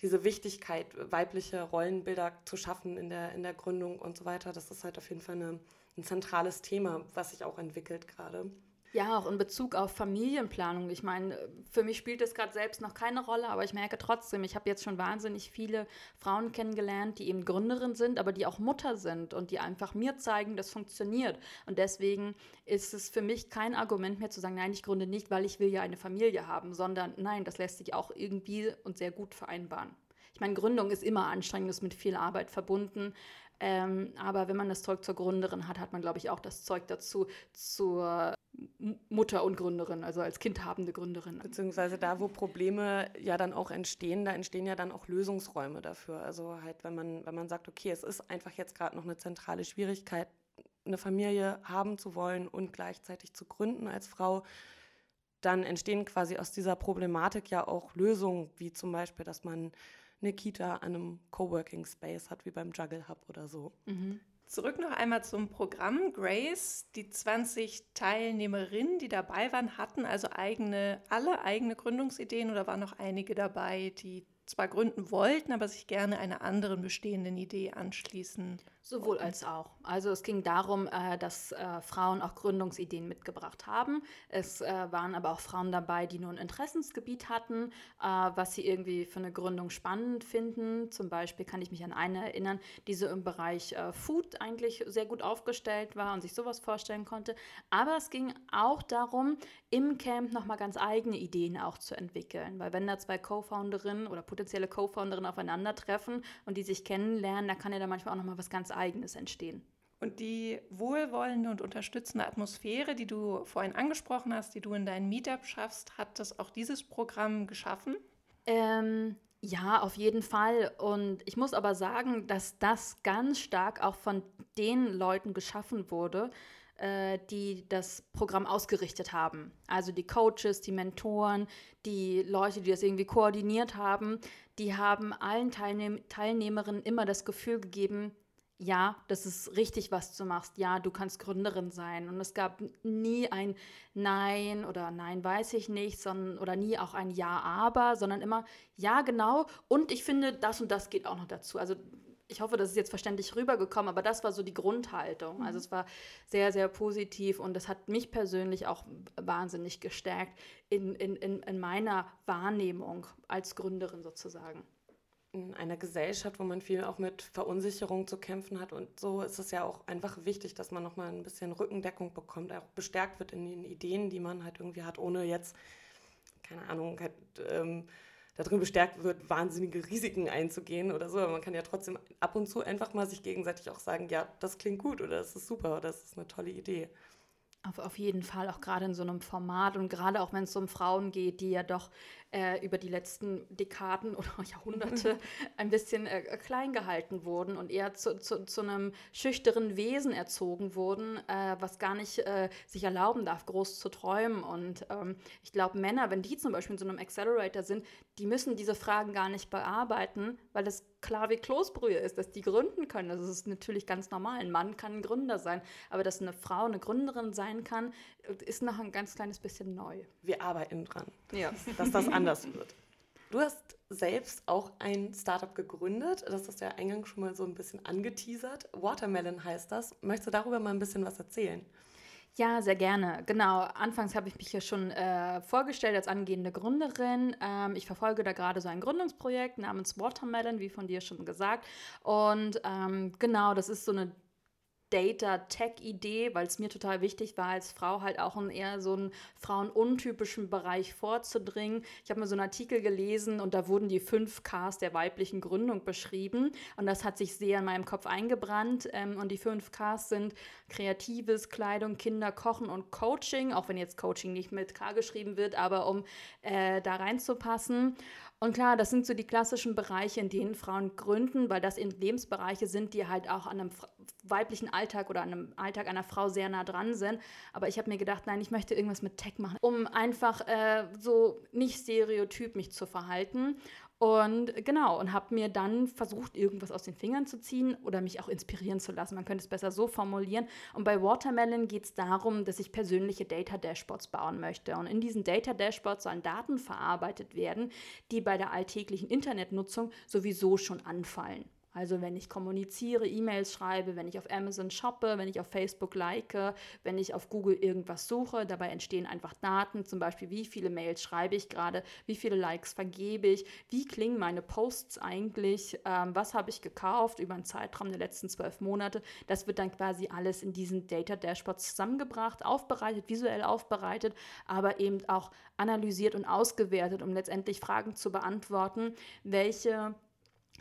diese Wichtigkeit, weibliche Rollenbilder zu schaffen in der, in der Gründung und so weiter. Das ist halt auf jeden Fall eine, ein zentrales Thema, was sich auch entwickelt gerade. Ja, auch in Bezug auf Familienplanung. Ich meine, für mich spielt das gerade selbst noch keine Rolle, aber ich merke trotzdem, ich habe jetzt schon wahnsinnig viele Frauen kennengelernt, die eben Gründerin sind, aber die auch Mutter sind und die einfach mir zeigen, das funktioniert. Und deswegen ist es für mich kein Argument mehr zu sagen, nein, ich gründe nicht, weil ich will ja eine Familie haben, sondern nein, das lässt sich auch irgendwie und sehr gut vereinbaren. Ich meine, Gründung ist immer anstrengend, ist mit viel Arbeit verbunden. Ähm, aber wenn man das Zeug zur Gründerin hat, hat man, glaube ich, auch das Zeug dazu, zur Mutter und Gründerin, also als kindhabende Gründerin. Beziehungsweise da, wo Probleme ja dann auch entstehen, da entstehen ja dann auch Lösungsräume dafür. Also halt, wenn man, wenn man sagt, okay, es ist einfach jetzt gerade noch eine zentrale Schwierigkeit, eine Familie haben zu wollen und gleichzeitig zu gründen als Frau, dann entstehen quasi aus dieser Problematik ja auch Lösungen, wie zum Beispiel, dass man eine Kita an einem Coworking Space hat, wie beim Juggle Hub oder so. Mhm. Zurück noch einmal zum Programm. Grace, die 20 Teilnehmerinnen, die dabei waren, hatten also eigene, alle eigene Gründungsideen oder waren noch einige dabei, die zwar gründen wollten, aber sich gerne einer anderen bestehenden Idee anschließen. Sowohl als auch. Also es ging darum, äh, dass äh, Frauen auch Gründungsideen mitgebracht haben. Es äh, waren aber auch Frauen dabei, die nur ein Interessensgebiet hatten, was sie irgendwie für eine Gründung spannend finden. Zum Beispiel kann ich mich an eine erinnern, die so im Bereich Food eigentlich sehr gut aufgestellt war und sich sowas vorstellen konnte. Aber es ging auch darum, im Camp nochmal ganz eigene Ideen auch zu entwickeln. Weil wenn da zwei Co-Founderinnen oder potenzielle Co-Founderinnen aufeinandertreffen und die sich kennenlernen, da kann ja da manchmal auch nochmal was ganz Eigenes entstehen. Und die wohlwollende und unterstützende Atmosphäre, die du vorhin angesprochen hast, die du in deinem Meetup schaffst, hat das auch dieses Programm geschaffen? Ähm, ja, auf jeden Fall. Und ich muss aber sagen, dass das ganz stark auch von den Leuten geschaffen wurde, äh, die das Programm ausgerichtet haben. Also die Coaches, die Mentoren, die Leute, die das irgendwie koordiniert haben, die haben allen Teilnehm Teilnehmerinnen immer das Gefühl gegeben, ja, das ist richtig, was du machst. Ja, du kannst Gründerin sein. Und es gab nie ein Nein oder Nein, weiß ich nicht, sondern oder nie auch ein Ja, aber, sondern immer Ja, genau. Und ich finde, das und das geht auch noch dazu. Also ich hoffe, das ist jetzt verständlich rübergekommen, aber das war so die Grundhaltung. Also es war sehr, sehr positiv und das hat mich persönlich auch wahnsinnig gestärkt in, in, in, in meiner Wahrnehmung als Gründerin sozusagen in einer Gesellschaft, wo man viel auch mit Verunsicherung zu kämpfen hat und so ist es ja auch einfach wichtig, dass man nochmal ein bisschen Rückendeckung bekommt, auch bestärkt wird in den Ideen, die man halt irgendwie hat, ohne jetzt, keine Ahnung, halt, ähm, darin bestärkt wird, wahnsinnige Risiken einzugehen oder so. Aber man kann ja trotzdem ab und zu einfach mal sich gegenseitig auch sagen, ja, das klingt gut oder das ist super oder das ist eine tolle Idee. Auf, auf jeden Fall, auch gerade in so einem Format und gerade auch wenn es um Frauen geht, die ja doch äh, über die letzten Dekaden oder Jahrhunderte ein bisschen äh, klein gehalten wurden und eher zu, zu, zu einem schüchteren Wesen erzogen wurden, äh, was gar nicht äh, sich erlauben darf, groß zu träumen. Und ähm, ich glaube, Männer, wenn die zum Beispiel in so einem Accelerator sind, die müssen diese Fragen gar nicht bearbeiten, weil es klar wie Kloßbrühe ist, dass die gründen können. Das ist natürlich ganz normal. Ein Mann kann ein Gründer sein, aber dass eine Frau eine Gründerin sein kann, ist noch ein ganz kleines bisschen neu. Wir arbeiten dran, ja. dass das anders wird. Du hast selbst auch ein Startup gegründet. Das hast du ja eingangs schon mal so ein bisschen angeteasert. Watermelon heißt das. Möchtest du darüber mal ein bisschen was erzählen? Ja, sehr gerne. Genau. Anfangs habe ich mich ja schon äh, vorgestellt als angehende Gründerin. Ähm, ich verfolge da gerade so ein Gründungsprojekt namens Watermelon, wie von dir schon gesagt. Und ähm, genau, das ist so eine Data-Tech-Idee, weil es mir total wichtig war, als Frau halt auch in eher so einen frauenuntypischen Bereich vorzudringen. Ich habe mir so einen Artikel gelesen und da wurden die fünf Ks der weiblichen Gründung beschrieben und das hat sich sehr in meinem Kopf eingebrannt. Ähm, und die fünf Ks sind Kreatives, Kleidung, Kinder, Kochen und Coaching, auch wenn jetzt Coaching nicht mit K geschrieben wird, aber um äh, da reinzupassen. Und klar, das sind so die klassischen Bereiche, in denen Frauen gründen, weil das eben Lebensbereiche sind, die halt auch an einem weiblichen Alltag oder einem Alltag einer Frau sehr nah dran sind. Aber ich habe mir gedacht, nein, ich möchte irgendwas mit Tech machen, um einfach äh, so nicht stereotyp mich zu verhalten. Und genau, und habe mir dann versucht, irgendwas aus den Fingern zu ziehen oder mich auch inspirieren zu lassen. Man könnte es besser so formulieren. Und bei Watermelon geht es darum, dass ich persönliche Data Dashboards bauen möchte. Und in diesen Data Dashboards sollen Daten verarbeitet werden, die bei der alltäglichen Internetnutzung sowieso schon anfallen. Also wenn ich kommuniziere, E-Mails schreibe, wenn ich auf Amazon shoppe, wenn ich auf Facebook like, wenn ich auf Google irgendwas suche, dabei entstehen einfach Daten, zum Beispiel wie viele Mails schreibe ich gerade, wie viele Likes vergebe ich, wie klingen meine Posts eigentlich, ähm, was habe ich gekauft über einen Zeitraum der letzten zwölf Monate. Das wird dann quasi alles in diesen Data Dashboards zusammengebracht, aufbereitet, visuell aufbereitet, aber eben auch analysiert und ausgewertet, um letztendlich Fragen zu beantworten, welche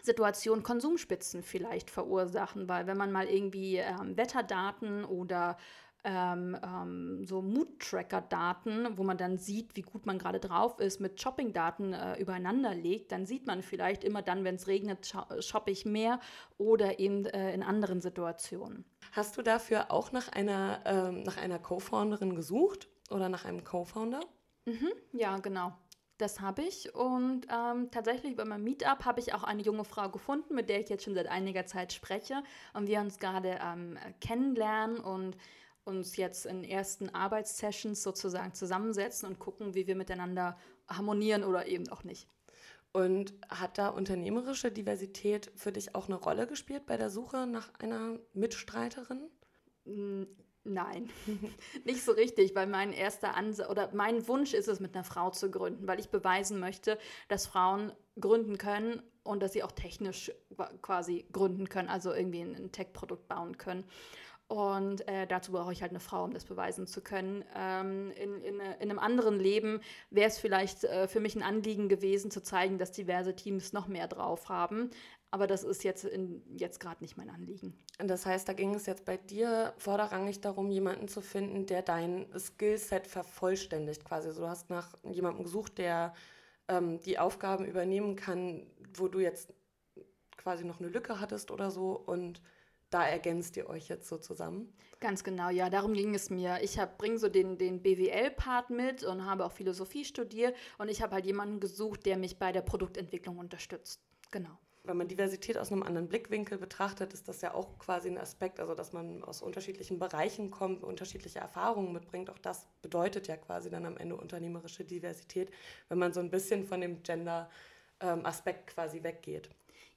Situation Konsumspitzen vielleicht verursachen, weil wenn man mal irgendwie ähm, Wetterdaten oder ähm, ähm, so Mood-Tracker-Daten, wo man dann sieht, wie gut man gerade drauf ist, mit Shopping-Daten äh, übereinander legt, dann sieht man vielleicht immer dann, wenn es regnet, shoppe ich mehr oder eben äh, in anderen Situationen. Hast du dafür auch nach einer, ähm, nach einer Co-Founderin gesucht oder nach einem Co-Founder? Mhm, ja, genau. Das habe ich und ähm, tatsächlich bei meinem Meetup habe ich auch eine junge Frau gefunden, mit der ich jetzt schon seit einiger Zeit spreche und wir uns gerade ähm, kennenlernen und uns jetzt in ersten Arbeitssessions sozusagen zusammensetzen und gucken, wie wir miteinander harmonieren oder eben auch nicht. Und hat da unternehmerische Diversität für dich auch eine Rolle gespielt bei der Suche nach einer Mitstreiterin? Nein, nicht so richtig, weil mein erster Ansatz oder mein Wunsch ist es, mit einer Frau zu gründen, weil ich beweisen möchte, dass Frauen gründen können und dass sie auch technisch quasi gründen können, also irgendwie ein Tech-Produkt bauen können. Und äh, dazu brauche ich halt eine Frau, um das beweisen zu können. Ähm, in, in, in, einem anderen Leben wäre es vielleicht äh, für mich ein Anliegen gewesen, zu zeigen, dass diverse Teams noch mehr drauf haben. Aber das ist jetzt, jetzt gerade nicht mein Anliegen. Das heißt, da ging es jetzt bei dir vorderrangig darum, jemanden zu finden, der dein Skillset vervollständigt quasi. Also du hast nach jemandem gesucht, der ähm, die Aufgaben übernehmen kann, wo du jetzt quasi noch eine Lücke hattest oder so und da ergänzt ihr euch jetzt so zusammen? Ganz genau, ja, darum ging es mir. Ich bringe so den, den BWL-Part mit und habe auch Philosophie studiert und ich habe halt jemanden gesucht, der mich bei der Produktentwicklung unterstützt. Genau wenn man Diversität aus einem anderen Blickwinkel betrachtet, ist das ja auch quasi ein Aspekt, also dass man aus unterschiedlichen Bereichen kommt, unterschiedliche Erfahrungen mitbringt. Auch das bedeutet ja quasi dann am Ende unternehmerische Diversität, wenn man so ein bisschen von dem Gender-Aspekt ähm, quasi weggeht.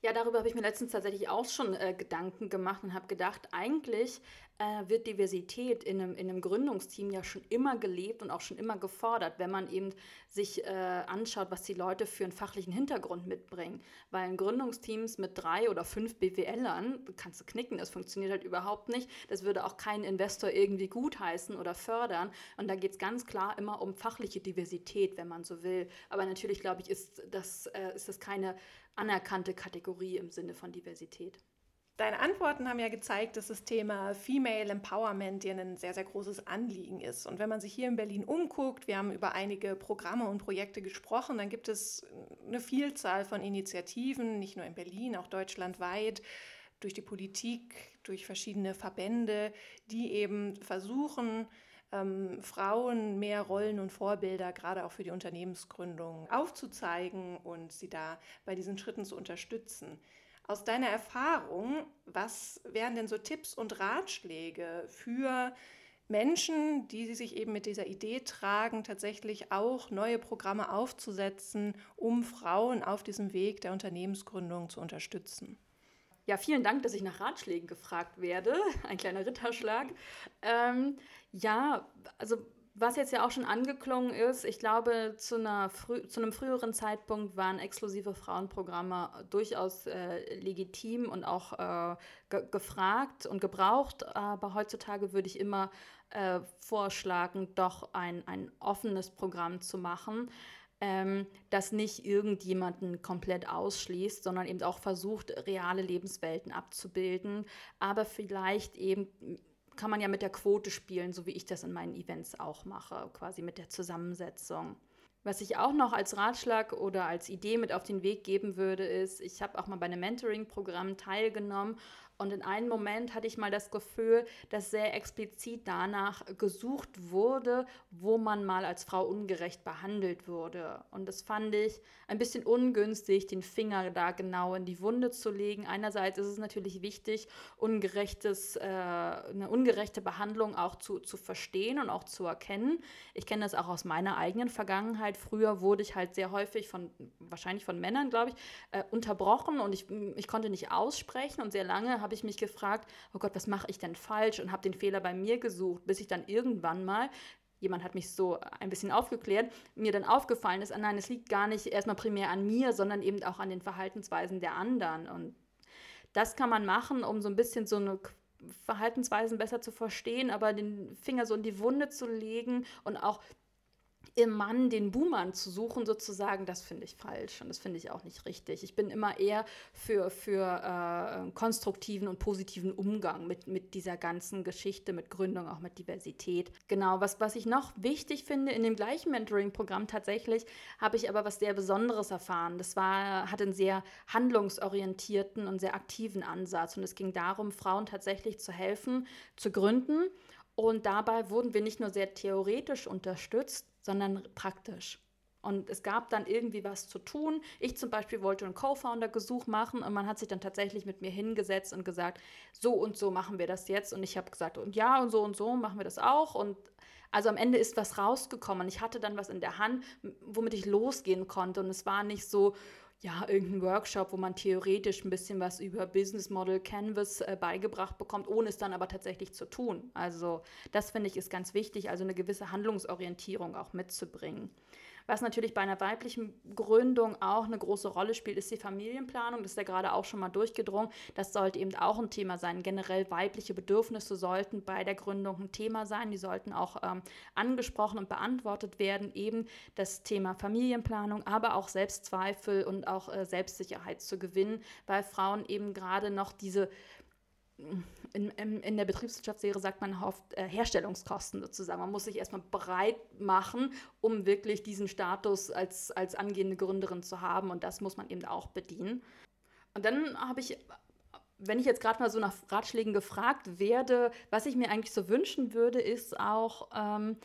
Ja, darüber habe ich mir letztens tatsächlich auch schon äh, Gedanken gemacht und habe gedacht, eigentlich äh, wird Diversität in einem, in einem Gründungsteam ja schon immer gelebt und auch schon immer gefordert, wenn man eben sich äh, anschaut, was die Leute für einen fachlichen Hintergrund mitbringen. Weil in Gründungsteams mit drei oder fünf BWLern, kannst du knicken, das funktioniert halt überhaupt nicht. Das würde auch kein Investor irgendwie gutheißen oder fördern. Und da geht es ganz klar immer um fachliche Diversität, wenn man so will. Aber natürlich, glaube ich, ist das, äh, ist das keine anerkannte Kategorie im Sinne von Diversität. Deine Antworten haben ja gezeigt, dass das Thema Female Empowerment dir ein sehr, sehr großes Anliegen ist. Und wenn man sich hier in Berlin umguckt, wir haben über einige Programme und Projekte gesprochen, dann gibt es eine Vielzahl von Initiativen, nicht nur in Berlin, auch deutschlandweit, durch die Politik, durch verschiedene Verbände, die eben versuchen, ähm, Frauen mehr Rollen und Vorbilder, gerade auch für die Unternehmensgründung, aufzuzeigen und sie da bei diesen Schritten zu unterstützen. Aus deiner Erfahrung, was wären denn so Tipps und Ratschläge für Menschen, die sich eben mit dieser Idee tragen, tatsächlich auch neue Programme aufzusetzen, um Frauen auf diesem Weg der Unternehmensgründung zu unterstützen? Ja, vielen Dank, dass ich nach Ratschlägen gefragt werde. Ein kleiner Ritterschlag. Ähm, ja, also was jetzt ja auch schon angeklungen ist, ich glaube, zu, einer frü zu einem früheren Zeitpunkt waren exklusive Frauenprogramme durchaus äh, legitim und auch äh, ge gefragt und gebraucht. Aber heutzutage würde ich immer äh, vorschlagen, doch ein, ein offenes Programm zu machen. Ähm, das nicht irgendjemanden komplett ausschließt, sondern eben auch versucht, reale Lebenswelten abzubilden, aber vielleicht eben kann man ja mit der Quote spielen, so wie ich das in meinen Events auch mache, quasi mit der Zusammensetzung. Was ich auch noch als Ratschlag oder als Idee mit auf den Weg geben würde, ist, ich habe auch mal bei einem Mentoring-Programm teilgenommen und in einem Moment hatte ich mal das Gefühl, dass sehr explizit danach gesucht wurde, wo man mal als Frau ungerecht behandelt wurde. Und das fand ich ein bisschen ungünstig, den Finger da genau in die Wunde zu legen. Einerseits ist es natürlich wichtig, ungerechtes, äh, eine ungerechte Behandlung auch zu, zu verstehen und auch zu erkennen. Ich kenne das auch aus meiner eigenen Vergangenheit. Früher wurde ich halt sehr häufig von, wahrscheinlich von Männern, glaube ich, äh, unterbrochen und ich, ich konnte nicht aussprechen und sehr lange habe ich mich gefragt, oh Gott, was mache ich denn falsch und habe den Fehler bei mir gesucht, bis ich dann irgendwann mal jemand hat mich so ein bisschen aufgeklärt, mir dann aufgefallen ist, ah nein, es liegt gar nicht erstmal primär an mir, sondern eben auch an den Verhaltensweisen der anderen. Und das kann man machen, um so ein bisschen so eine Verhaltensweisen besser zu verstehen, aber den Finger so in die Wunde zu legen und auch im Mann den Buhmann zu suchen, sozusagen, das finde ich falsch und das finde ich auch nicht richtig. Ich bin immer eher für, für äh, konstruktiven und positiven Umgang mit, mit dieser ganzen Geschichte, mit Gründung, auch mit Diversität. Genau, was, was ich noch wichtig finde, in dem gleichen Mentoring-Programm tatsächlich habe ich aber was sehr Besonderes erfahren. Das war, hat einen sehr handlungsorientierten und sehr aktiven Ansatz und es ging darum, Frauen tatsächlich zu helfen, zu gründen. Und dabei wurden wir nicht nur sehr theoretisch unterstützt, sondern praktisch. Und es gab dann irgendwie was zu tun. Ich zum Beispiel wollte ein Co-Founder-Gesuch machen und man hat sich dann tatsächlich mit mir hingesetzt und gesagt, so und so machen wir das jetzt. Und ich habe gesagt, und ja, und so und so machen wir das auch. Und also am Ende ist was rausgekommen. Ich hatte dann was in der Hand, womit ich losgehen konnte. Und es war nicht so, ja, irgendein Workshop, wo man theoretisch ein bisschen was über Business Model Canvas äh, beigebracht bekommt, ohne es dann aber tatsächlich zu tun. Also das finde ich ist ganz wichtig, also eine gewisse Handlungsorientierung auch mitzubringen. Was natürlich bei einer weiblichen Gründung auch eine große Rolle spielt, ist die Familienplanung. Das ist ja gerade auch schon mal durchgedrungen. Das sollte eben auch ein Thema sein. Generell weibliche Bedürfnisse sollten bei der Gründung ein Thema sein. Die sollten auch ähm, angesprochen und beantwortet werden. Eben das Thema Familienplanung, aber auch Selbstzweifel und auch äh, Selbstsicherheit zu gewinnen, weil Frauen eben gerade noch diese in, in, in, der Betriebswirtschaftslehre sagt man oft äh, Herstellungskosten sozusagen. Man muss sich erstmal bereit machen, um wirklich diesen Status als, als angehende Gründerin zu haben. Und das muss man eben auch bedienen. Und dann habe ich, wenn ich jetzt gerade mal so nach Ratschlägen gefragt werde, was ich mir eigentlich so wünschen würde, ist auch, ähm,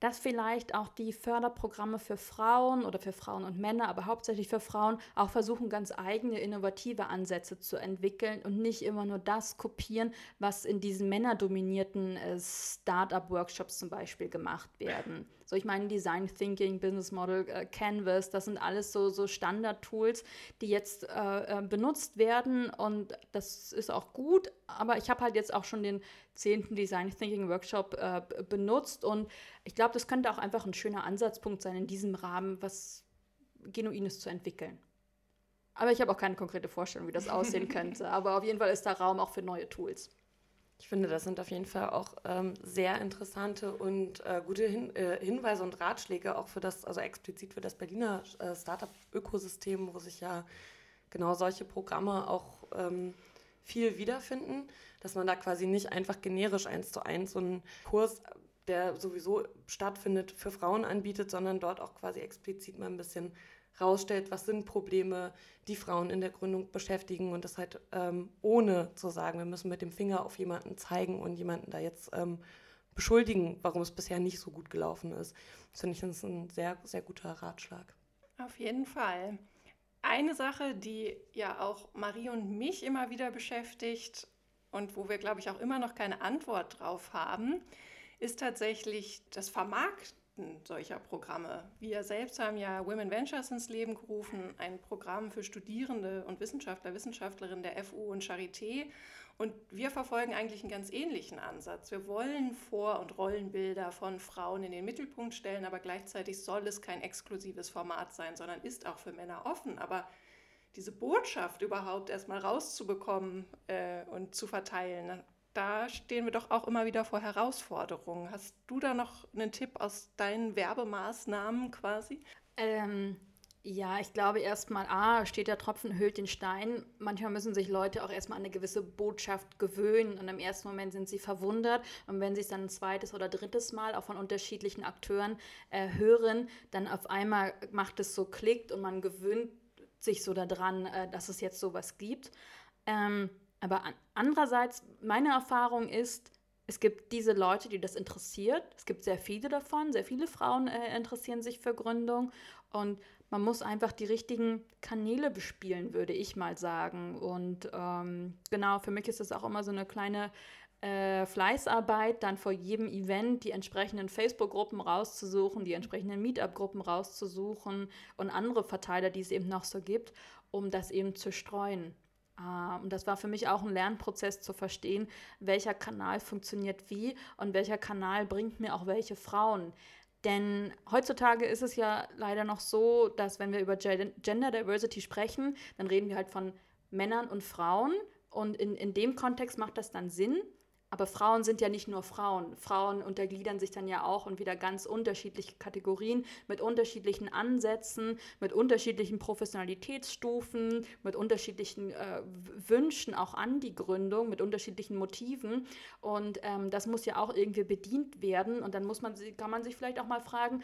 dass vielleicht auch die Förderprogramme für Frauen oder für Frauen und Männer, aber hauptsächlich für Frauen, auch versuchen, ganz eigene innovative Ansätze zu entwickeln und nicht immer nur das kopieren, was in diesen männerdominierten äh, Startup-Workshops zum Beispiel gemacht werden. So, ich meine, Design Thinking, Business Model, äh, Canvas, das sind alles so, so Standard-Tools, die jetzt äh, äh, benutzt werden und das ist auch gut, aber ich habe halt jetzt auch schon den zehnten Design Thinking Workshop äh, benutzt und ich glaube, das könnte auch einfach ein schöner Ansatzpunkt sein, in diesem Rahmen was Genuines zu entwickeln. Aber ich habe auch keine konkrete Vorstellung, wie das aussehen könnte. Aber auf jeden Fall ist da Raum auch für neue Tools. Ich finde, das sind auf jeden Fall auch ähm, sehr interessante und äh, gute Hin äh, Hinweise und Ratschläge auch für das, also explizit für das Berliner äh, Startup-Ökosystem, wo sich ja genau solche Programme auch ähm, viel wiederfinden, dass man da quasi nicht einfach generisch eins zu eins so einen Kurs, der sowieso stattfindet, für Frauen anbietet, sondern dort auch quasi explizit mal ein bisschen rausstellt, was sind Probleme, die Frauen in der Gründung beschäftigen und das halt ähm, ohne zu sagen, wir müssen mit dem Finger auf jemanden zeigen und jemanden da jetzt ähm, beschuldigen, warum es bisher nicht so gut gelaufen ist. Das finde ich das ist ein sehr, sehr guter Ratschlag. Auf jeden Fall. Eine Sache, die ja auch Marie und mich immer wieder beschäftigt und wo wir, glaube ich, auch immer noch keine Antwort drauf haben, ist tatsächlich das Vermarkten solcher Programme. Wir selbst haben ja Women Ventures ins Leben gerufen, ein Programm für Studierende und Wissenschaftler, Wissenschaftlerinnen der FU und Charité. Und wir verfolgen eigentlich einen ganz ähnlichen Ansatz. Wir wollen Vor- und Rollenbilder von Frauen in den Mittelpunkt stellen, aber gleichzeitig soll es kein exklusives Format sein, sondern ist auch für Männer offen. Aber diese Botschaft überhaupt erstmal rauszubekommen äh, und zu verteilen, da stehen wir doch auch immer wieder vor Herausforderungen. Hast du da noch einen Tipp aus deinen Werbemaßnahmen quasi? Ähm, ja, ich glaube erstmal, A, steht der Tropfen, hüllt den Stein. Manchmal müssen sich Leute auch erstmal an eine gewisse Botschaft gewöhnen und im ersten Moment sind sie verwundert. Und wenn sie es dann ein zweites oder drittes Mal auch von unterschiedlichen Akteuren äh, hören, dann auf einmal macht es so klickt und man gewöhnt sich so daran, äh, dass es jetzt sowas gibt. Ähm, aber an, andererseits, meine Erfahrung ist, es gibt diese Leute, die das interessiert. Es gibt sehr viele davon. Sehr viele Frauen äh, interessieren sich für Gründung. Und man muss einfach die richtigen Kanäle bespielen, würde ich mal sagen. Und ähm, genau, für mich ist es auch immer so eine kleine äh, Fleißarbeit, dann vor jedem Event die entsprechenden Facebook-Gruppen rauszusuchen, die entsprechenden Meetup-Gruppen rauszusuchen und andere Verteiler, die es eben noch so gibt, um das eben zu streuen. Uh, und das war für mich auch ein Lernprozess zu verstehen, welcher Kanal funktioniert wie und welcher Kanal bringt mir auch welche Frauen. Denn heutzutage ist es ja leider noch so, dass wenn wir über Gender Diversity sprechen, dann reden wir halt von Männern und Frauen. Und in, in dem Kontext macht das dann Sinn. Aber Frauen sind ja nicht nur Frauen. Frauen untergliedern sich dann ja auch in wieder ganz unterschiedliche Kategorien mit unterschiedlichen Ansätzen, mit unterschiedlichen Professionalitätsstufen, mit unterschiedlichen äh, Wünschen auch an die Gründung, mit unterschiedlichen Motiven. Und ähm, das muss ja auch irgendwie bedient werden. Und dann muss man, kann man sich vielleicht auch mal fragen,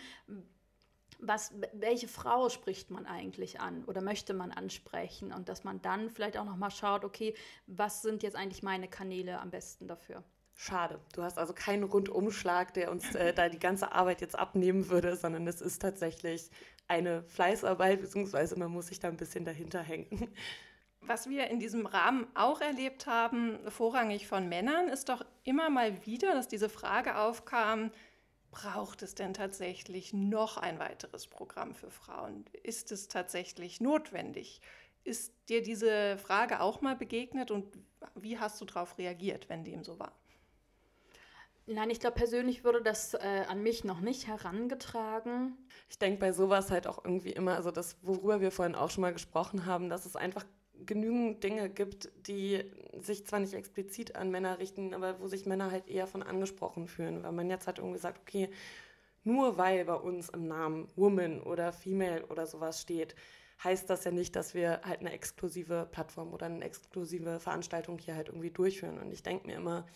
was, welche Frau spricht man eigentlich an oder möchte man ansprechen und dass man dann vielleicht auch noch mal schaut, okay, was sind jetzt eigentlich meine Kanäle am besten dafür? Schade. Du hast also keinen Rundumschlag, der uns äh, da die ganze Arbeit jetzt abnehmen würde, sondern es ist tatsächlich eine Fleißarbeit, beziehungsweise man muss sich da ein bisschen dahinter hängen. Was wir in diesem Rahmen auch erlebt haben, vorrangig von Männern, ist doch immer mal wieder, dass diese Frage aufkam, braucht es denn tatsächlich noch ein weiteres Programm für Frauen? Ist es tatsächlich notwendig? Ist dir diese Frage auch mal begegnet und wie hast du darauf reagiert, wenn dem so war? Nein, ich glaube, persönlich wurde das äh, an mich noch nicht herangetragen. Ich denke bei sowas halt auch irgendwie immer, also das, worüber wir vorhin auch schon mal gesprochen haben, dass es einfach genügend Dinge gibt, die sich zwar nicht explizit an Männer richten, aber wo sich Männer halt eher von angesprochen fühlen, weil man jetzt halt irgendwie sagt, okay, nur weil bei uns im Namen Woman oder Female oder sowas steht, heißt das ja nicht, dass wir halt eine exklusive Plattform oder eine exklusive Veranstaltung hier halt irgendwie durchführen. Und ich denke mir immer,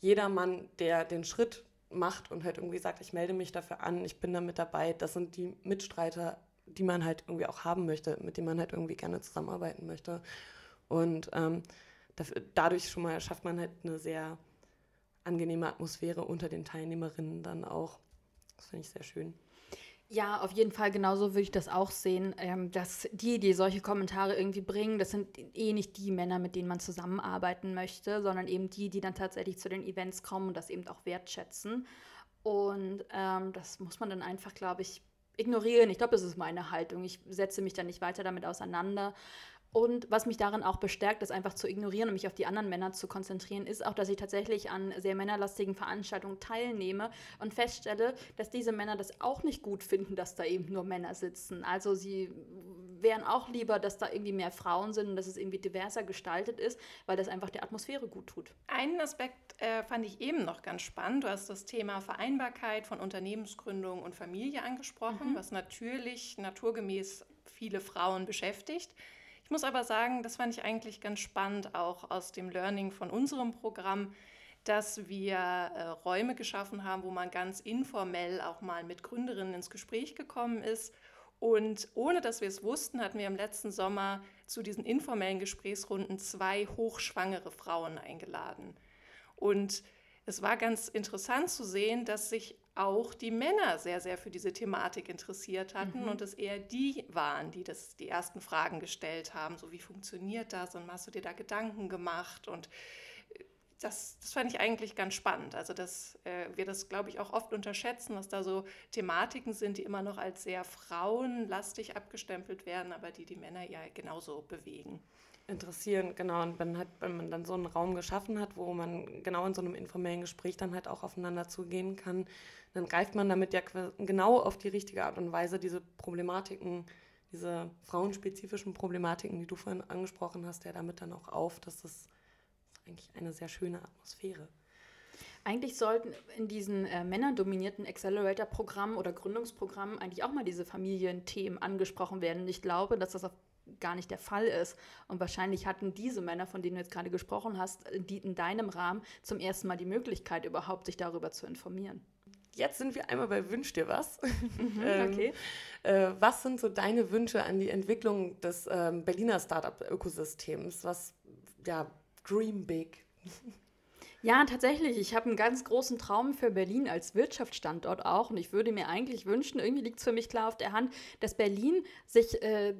jeder Mann, der den Schritt macht und halt irgendwie sagt, ich melde mich dafür an, ich bin da mit dabei, das sind die Mitstreiter die man halt irgendwie auch haben möchte, mit denen man halt irgendwie gerne zusammenarbeiten möchte. Und ähm, dafür, dadurch schon mal schafft man halt eine sehr angenehme Atmosphäre unter den Teilnehmerinnen dann auch. Das finde ich sehr schön. Ja, auf jeden Fall, genauso würde ich das auch sehen, ähm, dass die, die solche Kommentare irgendwie bringen, das sind eh nicht die Männer, mit denen man zusammenarbeiten möchte, sondern eben die, die dann tatsächlich zu den Events kommen und das eben auch wertschätzen. Und ähm, das muss man dann einfach, glaube ich, ignorieren. Ich glaube, das ist meine Haltung. Ich setze mich da nicht weiter damit auseinander. Und was mich darin auch bestärkt, das einfach zu ignorieren und mich auf die anderen Männer zu konzentrieren, ist auch, dass ich tatsächlich an sehr männerlastigen Veranstaltungen teilnehme und feststelle, dass diese Männer das auch nicht gut finden, dass da eben nur Männer sitzen. Also sie wären auch lieber, dass da irgendwie mehr Frauen sind und dass es irgendwie diverser gestaltet ist, weil das einfach der Atmosphäre gut tut. Einen Aspekt äh, fand ich eben noch ganz spannend. Du hast das Thema Vereinbarkeit von Unternehmensgründung und Familie angesprochen, mhm. was natürlich naturgemäß viele Frauen beschäftigt. Ich muss aber sagen, das fand ich eigentlich ganz spannend, auch aus dem Learning von unserem Programm, dass wir äh, Räume geschaffen haben, wo man ganz informell auch mal mit Gründerinnen ins Gespräch gekommen ist. Und ohne dass wir es wussten, hatten wir im letzten Sommer zu diesen informellen Gesprächsrunden zwei hochschwangere Frauen eingeladen. Und es war ganz interessant zu sehen, dass sich auch die Männer sehr, sehr für diese Thematik interessiert hatten mhm. und es eher die waren, die das, die ersten Fragen gestellt haben, so wie funktioniert das und hast du dir da Gedanken gemacht und äh, das, das fand ich eigentlich ganz spannend. Also, dass äh, wir das, glaube ich, auch oft unterschätzen, dass da so Thematiken sind, die immer noch als sehr frauenlastig abgestempelt werden, aber die die Männer ja genauso bewegen. Interessieren, genau. Und wenn, halt, wenn man dann so einen Raum geschaffen hat, wo man genau in so einem informellen Gespräch dann halt auch aufeinander zugehen kann, dann greift man damit ja genau auf die richtige Art und Weise diese Problematiken, diese frauenspezifischen Problematiken, die du vorhin angesprochen hast, ja damit dann auch auf. Das ist eigentlich eine sehr schöne Atmosphäre. Eigentlich sollten in diesen äh, männerdominierten Accelerator-Programmen oder Gründungsprogrammen eigentlich auch mal diese Familienthemen angesprochen werden. Ich glaube, dass das auf gar nicht der Fall ist. Und wahrscheinlich hatten diese Männer, von denen du jetzt gerade gesprochen hast, die in deinem Rahmen zum ersten Mal die Möglichkeit, überhaupt sich darüber zu informieren. Jetzt sind wir einmal bei Wünsch dir was. Mhm, ähm, okay. äh, was sind so deine Wünsche an die Entwicklung des ähm, Berliner Startup-Ökosystems? Was, ja, Dream Big. Ja, tatsächlich. Ich habe einen ganz großen Traum für Berlin als Wirtschaftsstandort auch. Und ich würde mir eigentlich wünschen, irgendwie liegt es für mich klar auf der Hand, dass Berlin sich äh,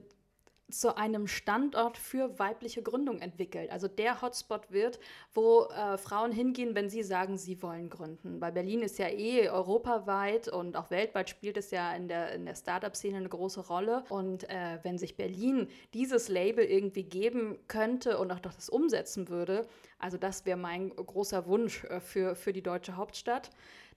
zu einem Standort für weibliche Gründung entwickelt. Also der Hotspot wird, wo äh, Frauen hingehen, wenn sie sagen, sie wollen gründen. Weil Berlin ist ja eh europaweit und auch weltweit spielt es ja in der, in der Startup-Szene eine große Rolle. Und äh, wenn sich Berlin dieses Label irgendwie geben könnte und auch das umsetzen würde, also das wäre mein großer Wunsch äh, für, für die deutsche Hauptstadt.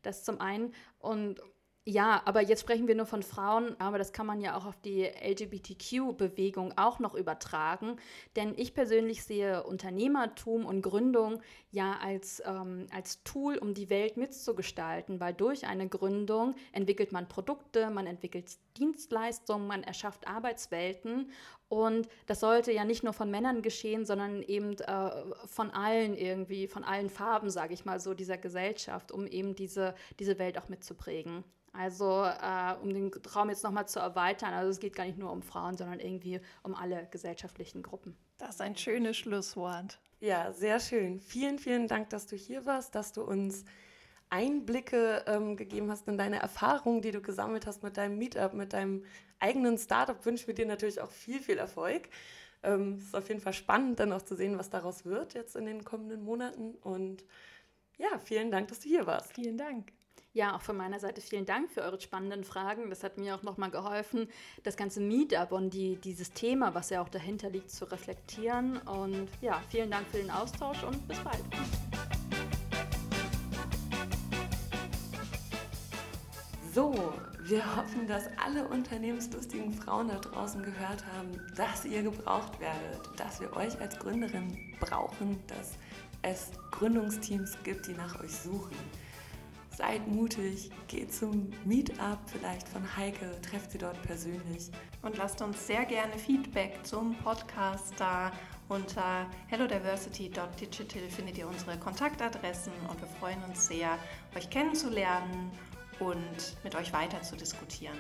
Das zum einen. Und ja, aber jetzt sprechen wir nur von Frauen, aber das kann man ja auch auf die LGBTQ-Bewegung auch noch übertragen. Denn ich persönlich sehe Unternehmertum und Gründung ja als, ähm, als Tool, um die Welt mitzugestalten, weil durch eine Gründung entwickelt man Produkte, man entwickelt Dienstleistungen, man erschafft Arbeitswelten und das sollte ja nicht nur von Männern geschehen, sondern eben äh, von allen irgendwie, von allen Farben, sage ich mal so, dieser Gesellschaft, um eben diese, diese Welt auch mitzuprägen. Also äh, um den Raum jetzt nochmal zu erweitern, also es geht gar nicht nur um Frauen, sondern irgendwie um alle gesellschaftlichen Gruppen. Das ist ein schönes Schlusswort. Ja, sehr schön. Vielen, vielen Dank, dass du hier warst, dass du uns Einblicke ähm, gegeben hast in deine Erfahrungen, die du gesammelt hast mit deinem Meetup, mit deinem eigenen Startup. Wünschen wir dir natürlich auch viel, viel Erfolg. Ähm, es ist auf jeden Fall spannend, dann auch zu sehen, was daraus wird jetzt in den kommenden Monaten. Und ja, vielen Dank, dass du hier warst. Vielen Dank. Ja, auch von meiner Seite vielen Dank für eure spannenden Fragen. Das hat mir auch nochmal geholfen, das ganze Meetup und die, dieses Thema, was ja auch dahinter liegt, zu reflektieren. Und ja, vielen Dank für den Austausch und bis bald. So, wir hoffen, dass alle unternehmenslustigen Frauen da draußen gehört haben, dass ihr gebraucht werdet, dass wir euch als Gründerin brauchen, dass es Gründungsteams gibt, die nach euch suchen. Seid mutig, geht zum Meetup vielleicht von Heike, trefft sie dort persönlich. Und lasst uns sehr gerne Feedback zum Podcast da. Unter hellodiversity.digital findet ihr unsere Kontaktadressen und wir freuen uns sehr, euch kennenzulernen und mit euch weiter zu diskutieren.